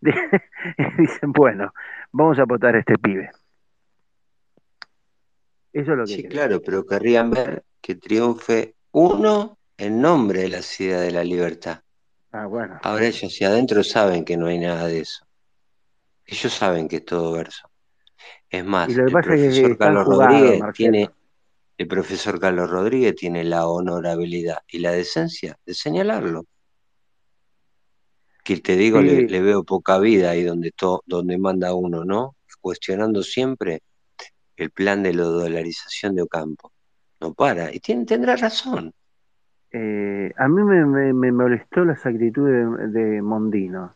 dicen, bueno, vamos a votar a este pibe. Eso es lo que Sí, claro, pero querrían ver que triunfe uno en nombre de la ciudad de la libertad. Ah, bueno. Ahora ellos si adentro saben que no hay nada de eso. Ellos saben que es todo verso. Es más, el profesor Carlos Rodríguez tiene, el profesor Carlos Rodríguez tiene la honorabilidad y la decencia de señalarlo que te digo, le, veo poca vida ahí donde, donde manda uno, ¿no? Cuestionando siempre el plan de la dolarización de Ocampo. No para, y tiene, tendrá razón. Eh, a mí me, molestó la actitudes de, Mondino.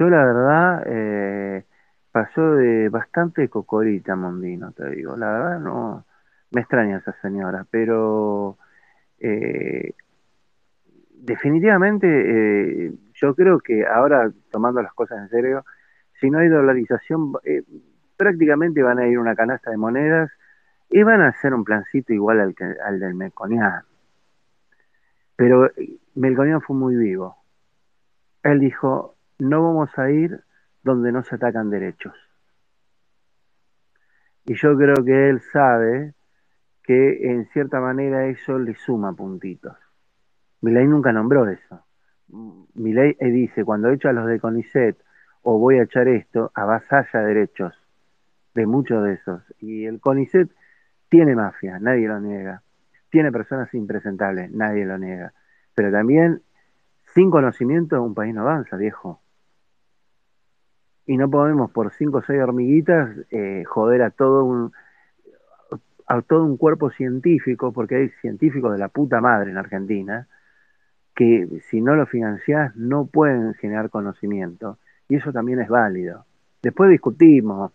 Yo la verdad eh, pasó de bastante cocorita Mondino, te digo. La verdad no me extraña esa señora, pero eh, definitivamente yo creo que ahora, tomando las cosas en serio, si no hay dolarización, eh, prácticamente van a ir una canasta de monedas y van a hacer un plancito igual al, que, al del Melconian. Pero eh, Melconian fue muy vivo. Él dijo, no vamos a ir donde no se atacan derechos. Y yo creo que él sabe que en cierta manera eso le suma puntitos. Milay nunca nombró eso mi ley dice, cuando echo a los de CONICET o voy a echar esto, avasalla derechos de muchos de esos. Y el CONICET tiene mafia, nadie lo niega. Tiene personas impresentables, nadie lo niega. Pero también, sin conocimiento, un país no avanza, viejo. Y no podemos por cinco o seis hormiguitas eh, joder a todo un a todo un cuerpo científico, porque hay científicos de la puta madre en Argentina, que si no lo financiás no pueden generar conocimiento y eso también es válido. Después discutimos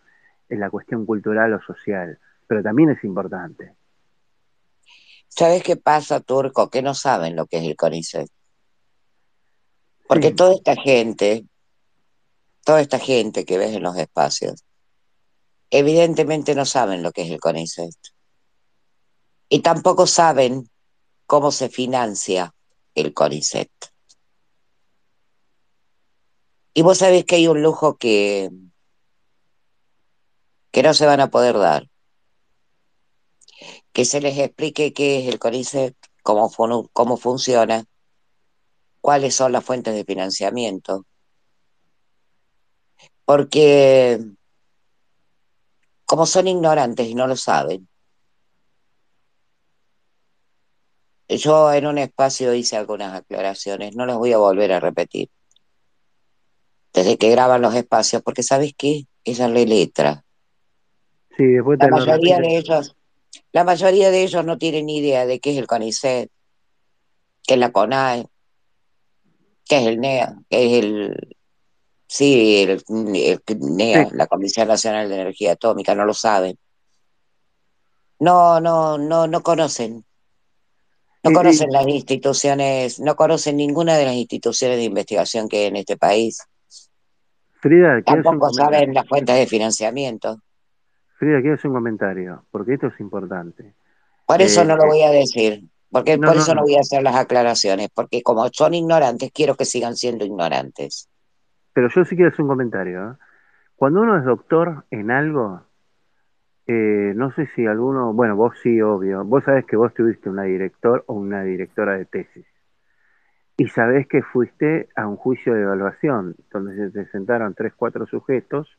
en la cuestión cultural o social, pero también es importante. ¿Sabes qué pasa, Turco? Que no saben lo que es el CONICET. Porque toda esta gente, toda esta gente que ves en los espacios, evidentemente no saben lo que es el CONICET. Y tampoco saben cómo se financia el CONICET. Y vos sabés que hay un lujo que, que no se van a poder dar. Que se les explique qué es el CONICET, cómo, cómo funciona, cuáles son las fuentes de financiamiento. Porque como son ignorantes y no lo saben, Yo en un espacio hice algunas aclaraciones, no las voy a volver a repetir. Desde que graban los espacios, porque ¿sabes qué? Ella lee letra. Sí, después la mayoría de ellos, la mayoría de ellos no tienen ni idea de qué es el CONICET, qué es la CONAE, qué es el NEA, qué es el Sí, el, el NEA, la Comisión Nacional de Energía Atómica, no lo saben. No, no, no, no conocen. No conocen las instituciones, no conocen ninguna de las instituciones de investigación que hay en este país. Frida, Tampoco saben las fuentes de financiamiento. Frida, quiero hacer un comentario, porque esto es importante. Por eso Eh, no lo voy a decir, porque no, por eso no no. voy a hacer las aclaraciones, porque como son ignorantes, quiero que sigan siendo ignorantes. Pero yo sí quiero hacer un comentario. ¿eh? Cuando uno es doctor en algo, eh, no sé si alguno, bueno, vos sí, obvio, vos sabés que vos tuviste una director o una directora de tesis y sabés que fuiste a un juicio de evaluación donde se te sentaron tres, cuatro sujetos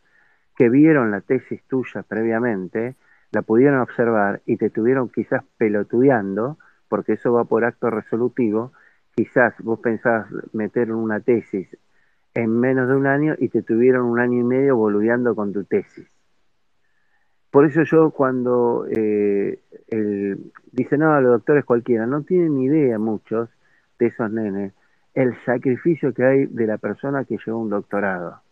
que vieron la tesis tuya previamente, la pudieron observar y te tuvieron quizás pelotudeando, porque eso va por acto resolutivo, quizás vos pensabas meter una tesis en menos de un año y te tuvieron un año y medio boludeando con tu tesis. Por eso yo cuando eh, el, dice, no, los doctores cualquiera, no tienen ni idea muchos de esos nenes, el sacrificio que hay de la persona que lleva un doctorado,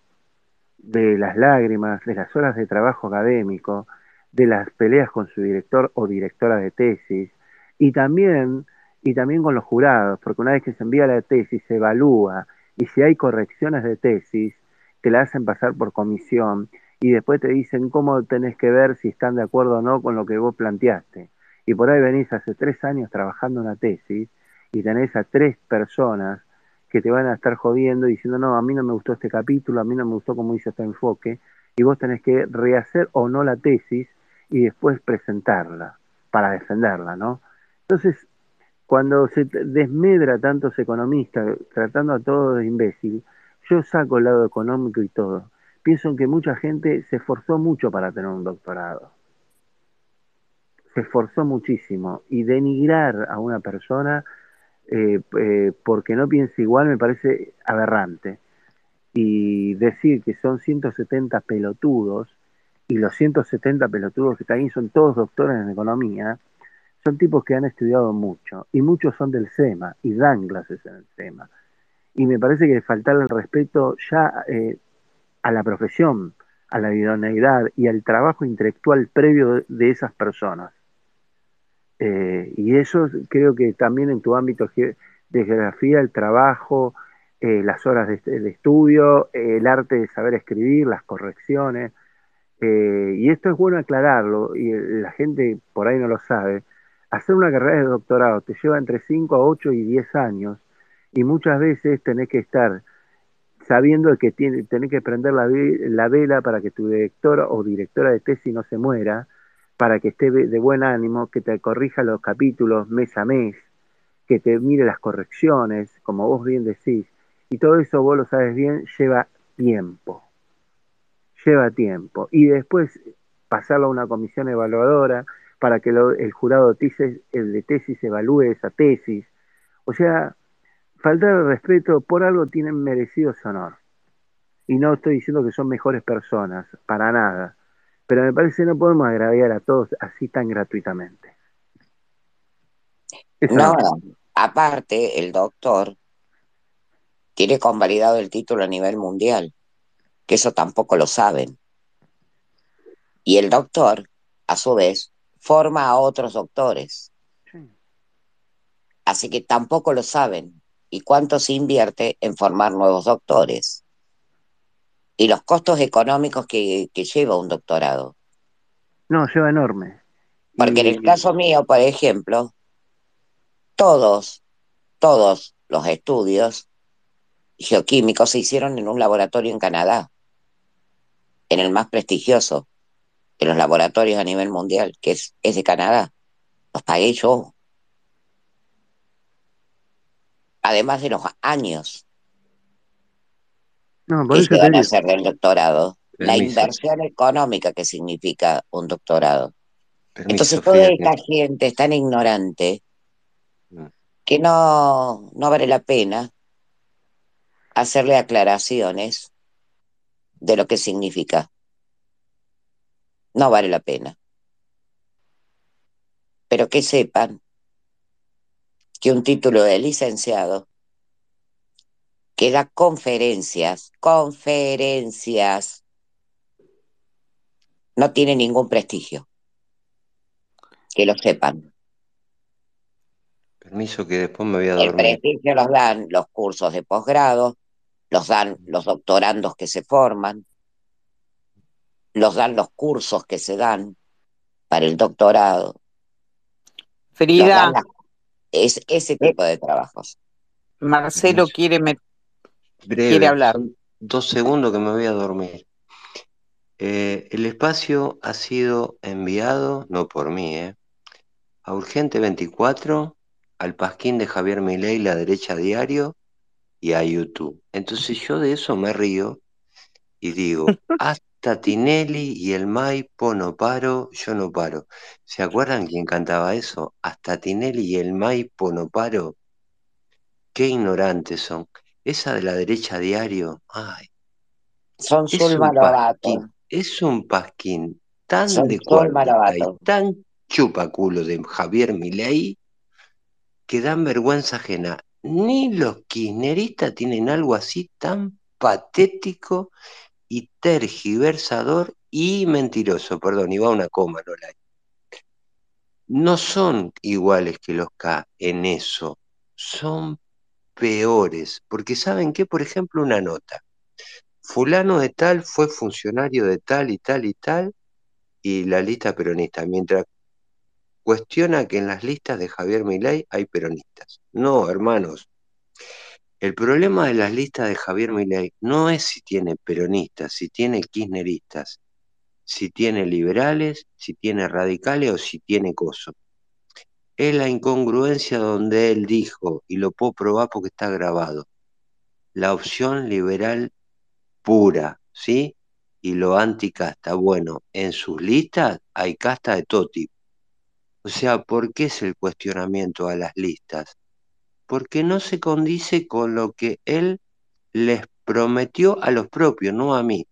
de las lágrimas, de las horas de trabajo académico, de las peleas con su director o directora de tesis, y también, y también con los jurados, porque una vez que se envía la tesis se evalúa, y si hay correcciones de tesis, te la hacen pasar por comisión, y después te dicen cómo tenés que ver si están de acuerdo o no con lo que vos planteaste. Y por ahí venís hace tres años trabajando una tesis y tenés a tres personas que te van a estar jodiendo diciendo, no, a mí no me gustó este capítulo, a mí no me gustó cómo hizo este enfoque, y vos tenés que rehacer o no la tesis y después presentarla para defenderla, ¿no? Entonces, cuando se desmedra tantos economistas tratando a todos de imbécil, yo saco el lado económico y todo. Pienso en que mucha gente se esforzó mucho para tener un doctorado. Se esforzó muchísimo. Y denigrar a una persona eh, eh, porque no piensa igual me parece aberrante. Y decir que son 170 pelotudos, y los 170 pelotudos que están ahí son todos doctores en economía, son tipos que han estudiado mucho, y muchos son del SEMA, y dan clases en el SEMA. Y me parece que faltar el respeto ya eh, a la profesión, a la idoneidad y al trabajo intelectual previo de, esas personas. Eh, y eso creo que también en tu ámbito de geografía, el trabajo, eh, las horas de, estudio, el arte de saber escribir, las correcciones. y esto es bueno aclararlo, y la gente por ahí no lo sabe. Hacer una carrera de doctorado te lleva entre 5 a 8 y 10 años, y muchas veces tenés que estar sabiendo que tiene, tenés que prender la, ve- la vela para que tu director o directora de tesis no se muera, para que esté de buen ánimo, que te corrija los capítulos mes a mes, que te mire las correcciones, como vos bien decís, y todo eso vos lo sabes bien, lleva tiempo, lleva tiempo. Y después pasarlo a una comisión evaluadora para que lo- el jurado de tesis, el de tesis evalúe esa tesis. O sea, faltar el respeto por algo tienen merecido ese honor. Y no estoy diciendo que son mejores personas, para nada. Pero me parece que no podemos agraviar a todos así tan gratuitamente. Eso No, no. aparte, el doctor tiene convalidado el título a nivel mundial, que eso tampoco lo saben. Y el doctor, a su vez, forma a otros doctores, Sí. así que tampoco lo saben. ¿Y cuánto se invierte en formar nuevos doctores? Y los costos económicos que, que lleva un doctorado. No, lleva enorme. Porque en el caso mío, por ejemplo, todos, todos los estudios geoquímicos se hicieron en un laboratorio en Canadá, en el más prestigioso de los laboratorios a nivel mundial, que es, es de Canadá. Los pagué yo. Además de los años no, que te llevan a hacer del doctorado, la inversión económica que significa un doctorado. permiso, Entonces toda Frida. esta gente es tan ignorante que no, no vale la pena hacerle aclaraciones de lo que significa. No vale la pena. Pero que sepan que un título de licenciado que da conferencias, conferencias, no tiene ningún prestigio. Que lo sepan. Permiso que después me voy a El dormir. prestigio los dan los cursos de posgrado, los dan los doctorandos que se forman, los dan los cursos que se dan para el doctorado, Frida, las- es ese tipo de trabajos. Marcelo quiere, met- quiere hablar. dos segundos que me voy a dormir. Eh, el espacio ha sido enviado, no por mí, eh, a Urgente 24, al Pasquín de Javier Milei, La Derecha Diario y a YouTube. Entonces yo de eso me río y digo, hasta Tinelli y el Maipo no paro, yo no paro. ¿Se acuerdan quién cantaba eso? Hasta Tinelli y el Maipo no paro. Qué ignorantes son. Esa de la derecha diario, ay, Son Lobato, pasquín, es un pasquín tan son de tan chupaculo de Javier Milei que dan vergüenza ajena. Ni los kirchneristas tienen algo así tan patético y tergiversador y mentiroso. Perdón, iba una coma, no la No son iguales que los K en eso, son peores, porque ¿saben qué? Por ejemplo, una nota. Fulano de tal fue funcionario de tal y tal y tal, y la lista peronista, mientras cuestiona que en las listas de Javier Milei hay peronistas. No, hermanos, el problema de las listas de Javier Milei no es si tiene peronistas, si tiene kirchneristas, si tiene liberales, si tiene radicales o si tiene coso. Es la incongruencia donde él dijo, y lo puedo probar porque está grabado, la opción liberal pura, ¿sí? Y lo anticasta. Bueno, en sus listas hay casta de todo tipo. O sea, ¿por qué es el cuestionamiento a las listas? Porque no se condice con lo que él les prometió a los propios, no a mí.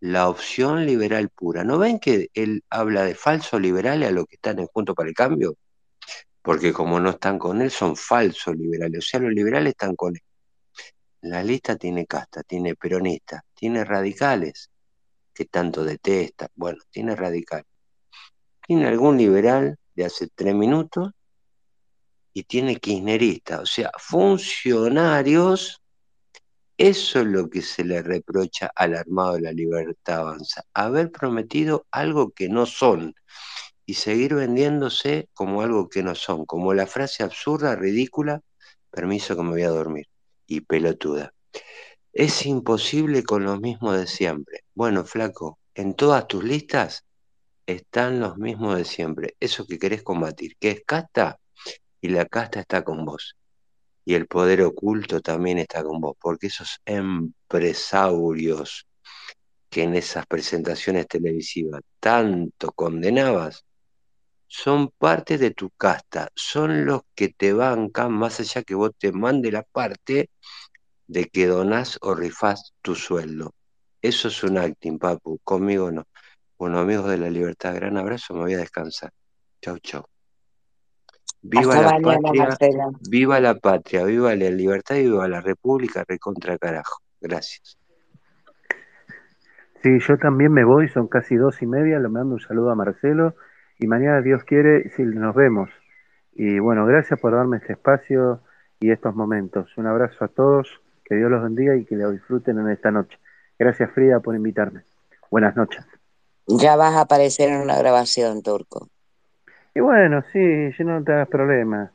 La opción liberal pura. ¿No ven que él habla de falsos liberales a los que están en Junto para el Cambio? Porque como no están con él, son falsos liberales. O sea, los liberales están con él. La lista tiene casta, tiene peronistas, tiene radicales, que tanto detesta. Bueno, tiene radicales. Tiene algún liberal de hace tres minutos y tiene kirchnerista. O sea, funcionarios. Eso es lo que se le reprocha al Armado de la Libertad Avanza. Haber prometido algo que no son y seguir vendiéndose como algo que no son, como la frase absurda, ridícula, permiso que me voy a dormir, y pelotuda. Es imposible con lo mismo de siempre. Bueno, flaco, en todas tus listas están los mismos de siempre. Eso que querés combatir, que es casta, y la casta está con vos. Y el poder oculto también está con vos, porque esos empresarios que en esas presentaciones televisivas tanto condenabas, son parte de tu casta, son los que te bancan más allá que vos te mande la parte de que donás o rifás tu sueldo. Eso es un acting, papu, conmigo no. Bueno, amigos de la libertad, gran abrazo, me voy a descansar. Chau, chau. Viva Hasta la mañana, patria, Marcelo. viva la patria, viva la libertad y viva la república, recontra carajo. Gracias. Sí, yo también me voy, son casi dos y media, le mando un saludo a Marcelo y mañana, Dios quiere, sí, nos vemos. Y bueno, gracias por darme este espacio y estos momentos. Un abrazo a todos, que Dios los bendiga y que lo disfruten en esta noche. Gracias Frida por invitarme. Buenas noches. Ya vas a aparecer en una grabación, Turco. Y bueno, sí, yo no te hagas problema.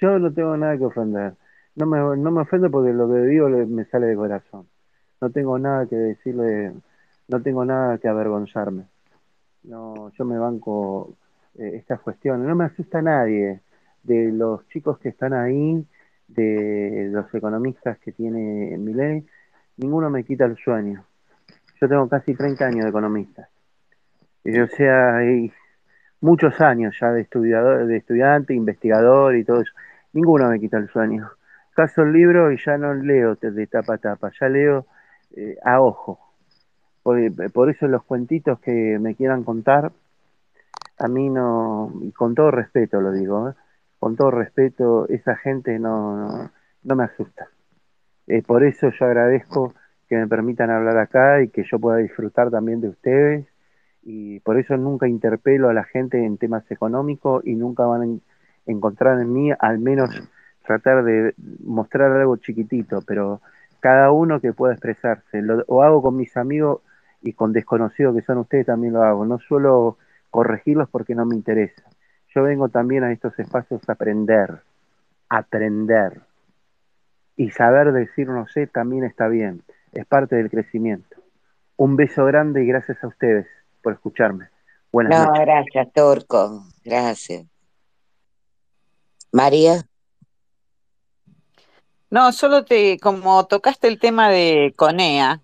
Yo no tengo nada que ofender. No me, no me ofendo porque lo que digo me sale de corazón. No tengo nada que decirle, no tengo nada que avergonzarme. No, yo me banco eh, estas cuestiones. No me asusta nadie. De los chicos que están ahí, de los economistas que tiene Milei, ninguno me quita el sueño. Yo tengo casi 30 años de economista. Y, o sea, hay muchos años ya de estudiador, de estudiante, investigador y todo eso. Ninguno me quita el sueño. Caso el libro y ya no leo de tapa a tapa, ya leo eh, a ojo. Por, por eso los cuentitos que me quieran contar, a mí no, y con todo respeto lo digo, ¿eh? con todo respeto, esa gente no, no, no me asusta. Por eso yo agradezco que me permitan hablar acá y que yo pueda disfrutar también de ustedes. Y por eso nunca interpelo a la gente en temas económicos y nunca van a encontrar en mí, al menos tratar de mostrar algo chiquitito, pero cada uno que pueda expresarse. Lo, hago con mis amigos y con desconocidos que son ustedes también lo hago. No suelo corregirlos porque no me interesa. Yo vengo también a estos espacios a aprender, aprender. Y saber decir no sé también está bien, es parte del crecimiento. Un beso grande y gracias a ustedes por escucharme. Buenas no, gracias, Turco. Gracias. María. No, solo te, como tocaste el tema de Conea,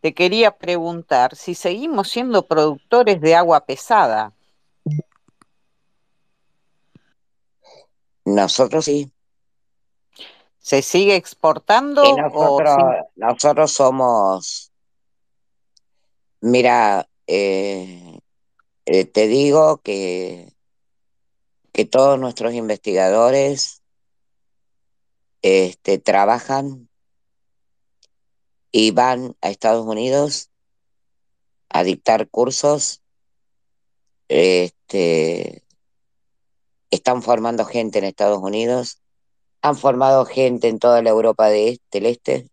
te quería preguntar si seguimos siendo productores de agua pesada. Nosotros sí. ¿Se sigue exportando? nosotros, nosotros somos, mira, eh, eh, te digo que, que todos nuestros investigadores este, trabajan y van a Estados Unidos a dictar cursos. Este, están formando gente en Estados Unidos, han formado gente en toda la Europa de este, del Este,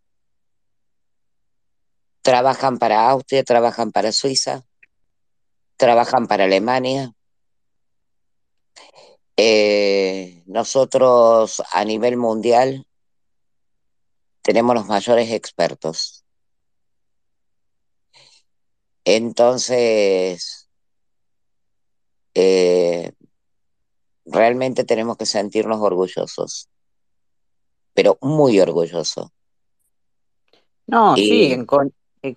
trabajan para Austria, trabajan para Suiza, trabajan para Alemania. Eh, nosotros a nivel mundial tenemos los mayores expertos. Entonces, eh, realmente tenemos que sentirnos orgullosos, pero muy orgullosos. No, sí, en,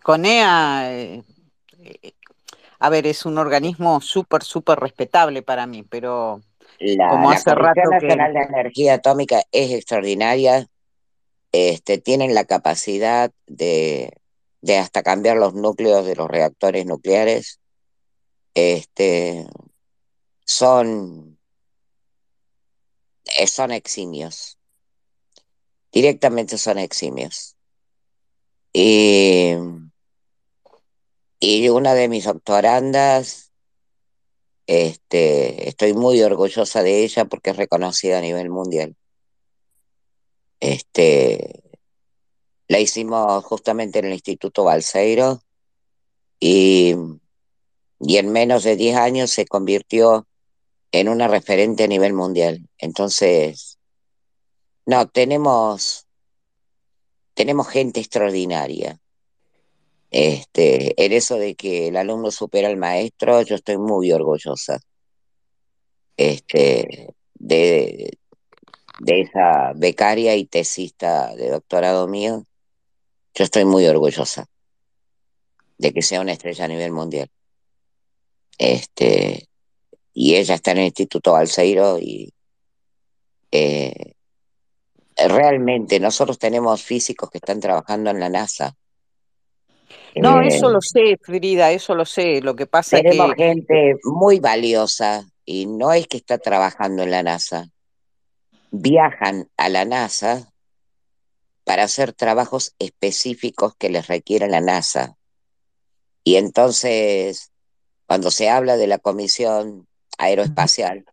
CONEA, eh, a ver, es un organismo súper, súper respetable para mí, pero la, como hace Comisión Nacional de Energía Atómica es extraordinaria, este, tienen la capacidad de, de hasta cambiar los núcleos de los reactores nucleares, este, son, eh, son eximios, directamente son eximios. Y, y una de mis doctorandas, este, estoy muy orgullosa de ella porque es reconocida a nivel mundial. Este, la hicimos justamente en el Instituto Balseiro y, y en menos de 10 años se convirtió en una referente a nivel mundial. Entonces, no, tenemos, tenemos gente extraordinaria. Este, en eso de que el alumno supera al maestro, yo estoy muy orgullosa. Este, de, de esa becaria y tesista de doctorado mío, yo estoy muy orgullosa de que sea una estrella a nivel mundial. Este, y ella está en el Instituto Balseiro y eh, realmente nosotros tenemos físicos que están trabajando en la NASA. No, eso lo sé, Frida, eso lo sé. Lo que pasa es que... Tenemos gente muy valiosa y no es que está trabajando en la NASA, viajan a la NASA para hacer trabajos específicos que les requiere la NASA. Y entonces, cuando se habla de la Comisión Aeroespacial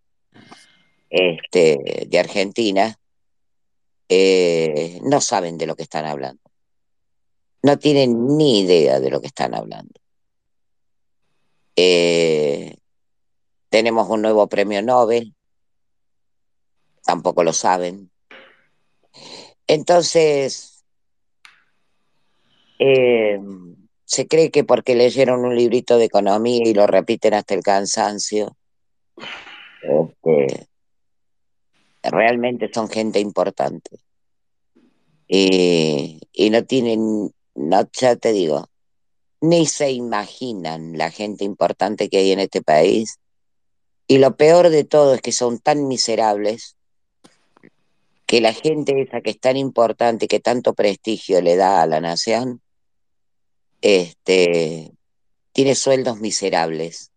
este, de Argentina, eh, no saben de lo que están hablando. No tienen ni idea de lo que están hablando. Eh, tenemos un nuevo premio Nobel tampoco lo saben. Entonces, eh, se cree que porque leyeron un librito de economía y lo repiten hasta el cansancio, este, realmente son gente importante. Y, y no tienen, no, ya te digo, ni se imaginan la gente importante que hay en este país. Y lo peor de todo es que son tan miserables que la gente esa que es tan importante, que tanto prestigio le da a la nación, este, tiene sueldos miserables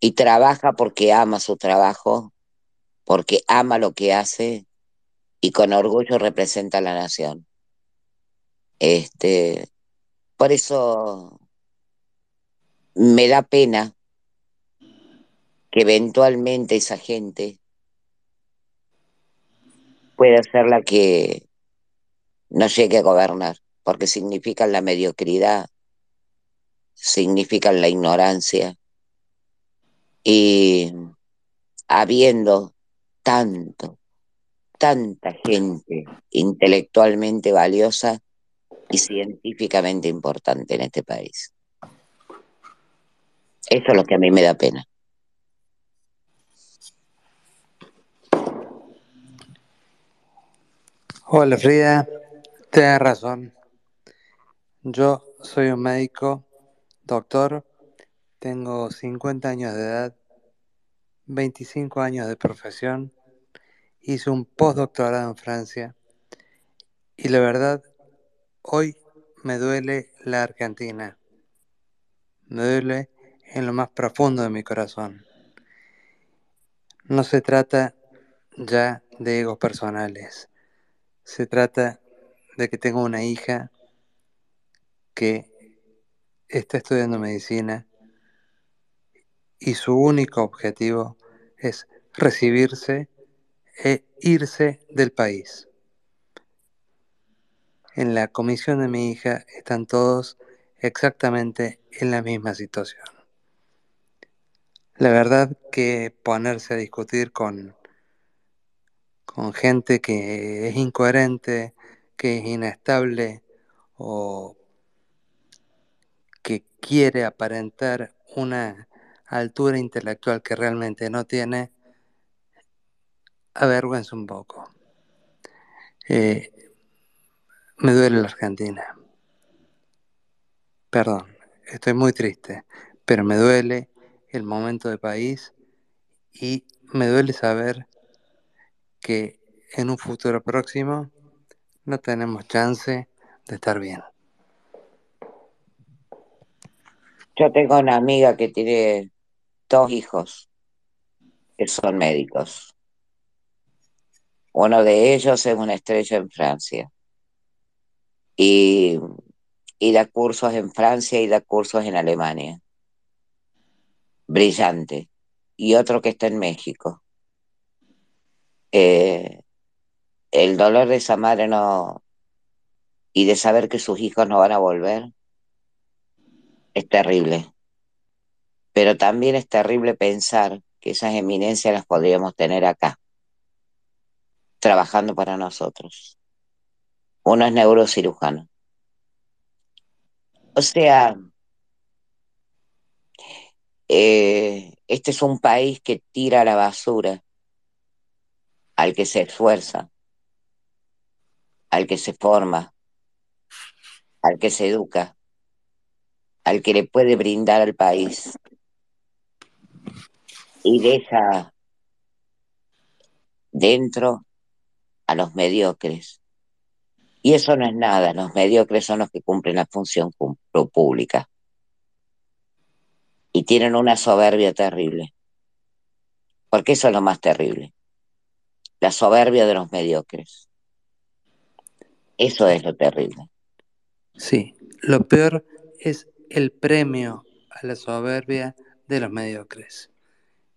y trabaja porque ama su trabajo, porque ama lo que hace y con orgullo representa a la nación. Este, por eso me da pena que eventualmente esa gente pueda ser la que no llegue a gobernar, porque significan la mediocridad, significan la ignorancia. Y habiendo tanto, tanta gente intelectualmente valiosa y científicamente importante en este país. Eso es lo que a mí me da pena. Hola Frida, tienes razón. Yo soy un médico, doctor, tengo 50 años de edad, 25 años de profesión, hice un postdoctorado en Francia y la verdad, hoy me duele la Argentina, me duele en lo más profundo de mi corazón. No se trata ya de egos personales, se trata de que tengo una hija que está estudiando medicina y su único objetivo es recibirse e irse del país. En la comisión de mi hija están todos exactamente en la misma situación. La verdad que ponerse a discutir con, con gente que es incoherente, que es inestable o que quiere aparentar una altura intelectual que realmente no tiene, avergüenza un poco. Eh, me duele la Argentina. Perdón, estoy muy triste, pero me duele el momento de país y me duele saber que en un futuro próximo no tenemos chance de estar bien. Yo tengo una amiga que tiene dos hijos que son médicos. Uno de ellos es una estrella en Francia y, da cursos en Francia y da cursos en Alemania. Brillante. Y otro que está en México. Eh, el dolor de esa madre no y de saber que sus hijos no van a volver es terrible. Pero también es terrible pensar que esas eminencias las podríamos tener acá, trabajando para nosotros. Uno es neurocirujano. O sea, eh, este es un país que tira la basura al que se esfuerza, al que se forma, al que se educa, al que le puede brindar al país y deja dentro a los mediocres. Y eso no es nada, los mediocres son los que cumplen la función pública y tienen una soberbia terrible, porque eso es lo más terrible, la soberbia de los mediocres. Eso es lo terrible. Sí, lo peor es el premio a la soberbia de los mediocres,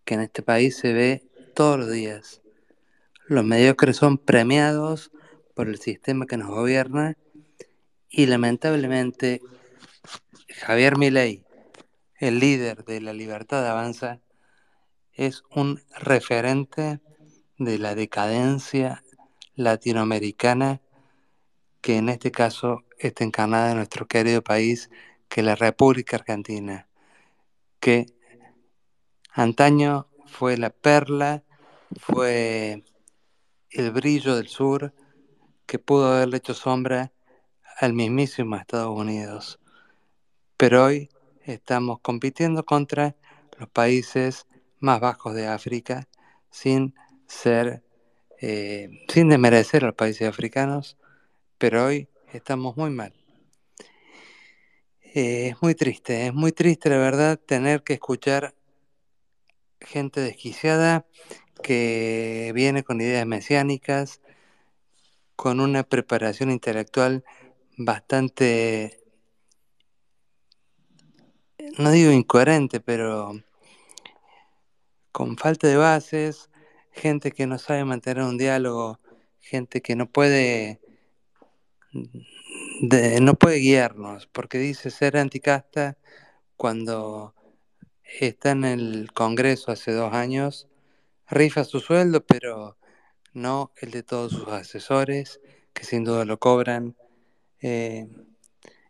que en este país se ve todos los días. Los mediocres son premiados por el sistema que nos gobierna y lamentablemente Javier Milei, el líder de la libertad avanza, es un referente de la decadencia latinoamericana que en este caso está encarnada en nuestro querido país, que es la República Argentina, que antaño fue la perla, fue el brillo del sur, que pudo haberle hecho sombra al mismísimo Estados Unidos. Pero hoy estamos compitiendo contra los países más bajos de África sin ser, eh, sin desmerecer a los países africanos, pero hoy estamos muy mal. Eh, es muy triste, es muy triste la verdad tener que escuchar gente desquiciada que viene con ideas mesiánicas, con una preparación intelectual bastante, no digo incoherente, pero con falta de bases, gente que no sabe mantener un diálogo, gente que no puede de- no puede guiarnos, porque dice ser anticasta cuando está en el Congreso hace dos años, rifa su sueldo, pero no el de todos sus asesores, que sin duda lo cobran. Eh,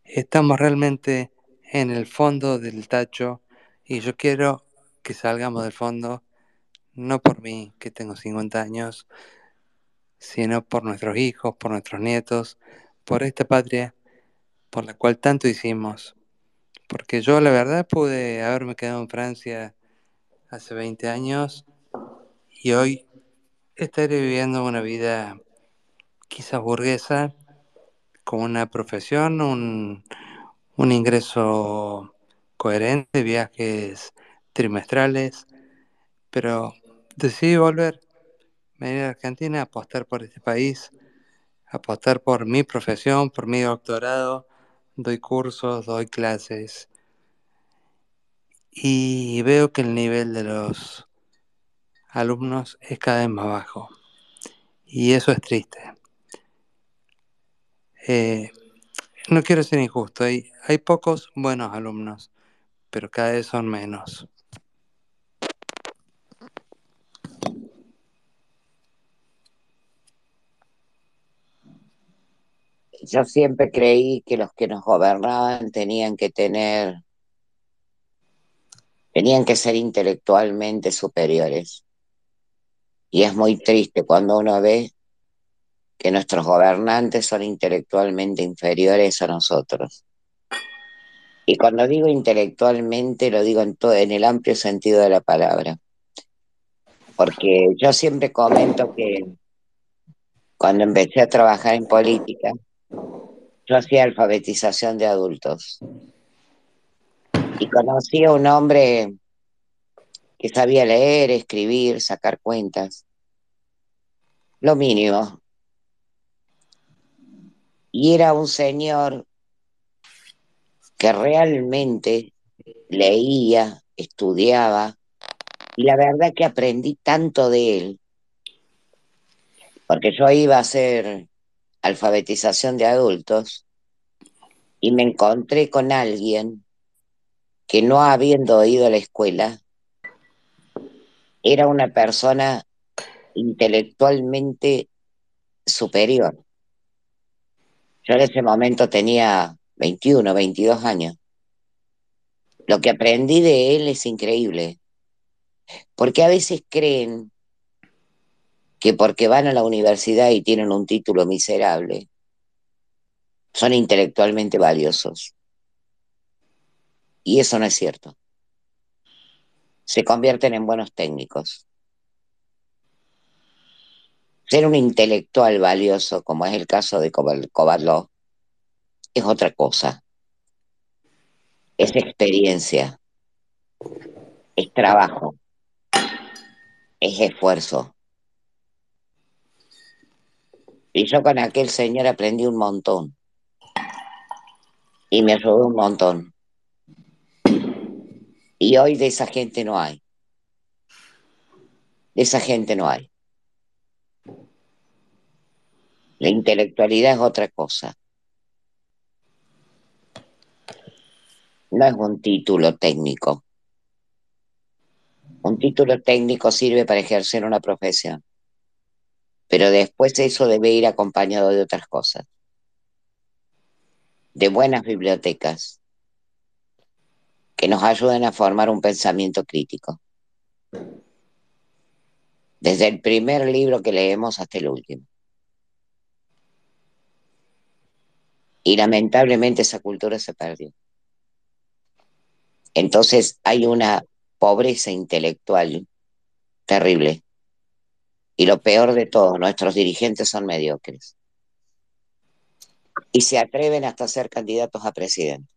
estamos realmente en el fondo del tacho y yo quiero que salgamos del fondo, no por mí, que tengo 50 años, sino por nuestros hijos, por nuestros nietos, por esta patria por la cual tanto hicimos. Porque yo la verdad pude haberme quedado en Francia hace 20 años y hoy estaré viviendo una vida quizás burguesa, con una profesión, un, un ingreso coherente, viajes trimestrales, pero decidí volver, venir a Argentina, apostar por este país, apostar por mi profesión, por mi doctorado, doy cursos, doy clases y veo que el nivel de los alumnos es cada vez más bajo y eso es triste. Eh, no quiero ser injusto, hay, hay pocos buenos alumnos, pero cada vez son menos. Yo siempre creí que los que nos gobernaban tenían que tener, tenían que ser intelectualmente superiores. Y es muy triste cuando uno ve que nuestros gobernantes son intelectualmente inferiores a nosotros. Y cuando digo intelectualmente, lo digo en, todo, en el amplio sentido de la palabra. Porque yo siempre comento que cuando empecé a trabajar en política, yo hacía alfabetización de adultos. Y conocí a un hombre que sabía leer, escribir, sacar cuentas. Lo mínimo. Y era un señor que realmente leía, estudiaba, y la verdad que aprendí tanto de él, porque yo iba a hacer alfabetización de adultos y me encontré con alguien que no habiendo ido a la escuela, era una persona intelectualmente superior. Yo en ese momento tenía 21, 22 años. Lo que aprendí de él es increíble, porque a veces creen que porque van a la universidad y tienen un título miserable, son intelectualmente valiosos. Y eso no es cierto. Se convierten en buenos técnicos. Ser un intelectual valioso, como es el caso de Kovatlov, es otra cosa. Es experiencia, es trabajo, es esfuerzo. Y yo con aquel señor aprendí un montón. Y me ayudó un montón. Y hoy de esa gente no hay. De esa gente no hay. La intelectualidad es otra cosa. No es un título técnico. Un título técnico sirve para ejercer una profesión, pero después eso debe ir acompañado de otras cosas, de buenas bibliotecas que nos ayuden a formar un pensamiento crítico, desde el primer libro que leemos hasta el último. Y lamentablemente esa cultura se perdió. Entonces hay una pobreza intelectual terrible. Y lo peor de todo, nuestros dirigentes son mediocres. Y se atreven hasta a ser candidatos a presidente.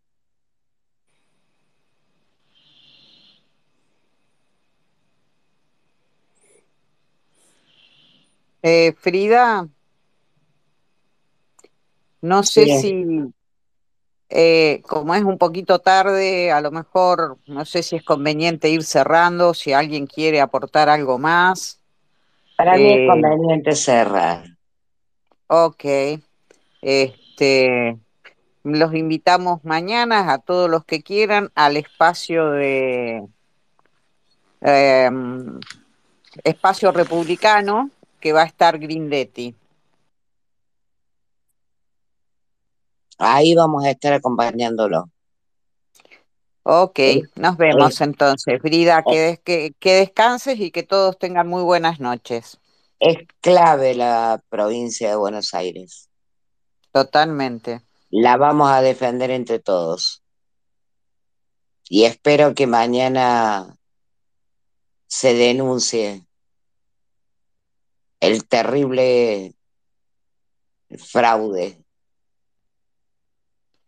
Eh, Frida, No sé si, eh, como es un poquito tarde, a lo mejor no sé si es conveniente ir cerrando, si alguien quiere aportar algo más. Para mí es Eh, conveniente cerrar. ok, este, los invitamos mañana a todos los que quieran al espacio de em, espacio republicano que va a estar Grindetti. Ahí vamos a estar acompañándolo. Ok, Es, nos es- vemos entonces. Frida, que, des- que, que descanses y que todos tengan muy buenas noches. es clave la provincia de Buenos Aires. Totalmente. La vamos a defender entre todos. Y espero que mañana se denuncie el terrible fraude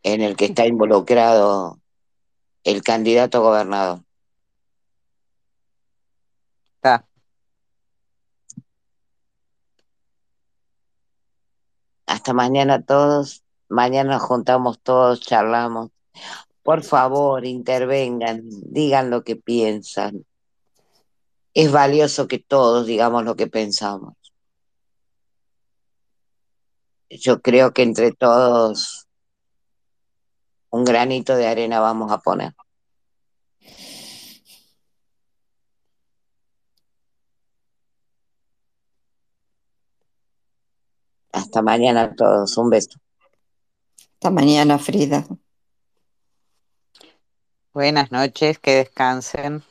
en el que está involucrado el candidato a gobernador. Está. Hasta mañana todos. Mañana nos juntamos todos, charlamos. Por favor, intervengan, digan lo que piensan. Es valioso que todos digamos lo que pensamos. Yo creo que entre todos un granito de arena vamos a poner. Hasta mañana todos. Un beso. Hasta mañana, Frida. Buenas noches, que descansen.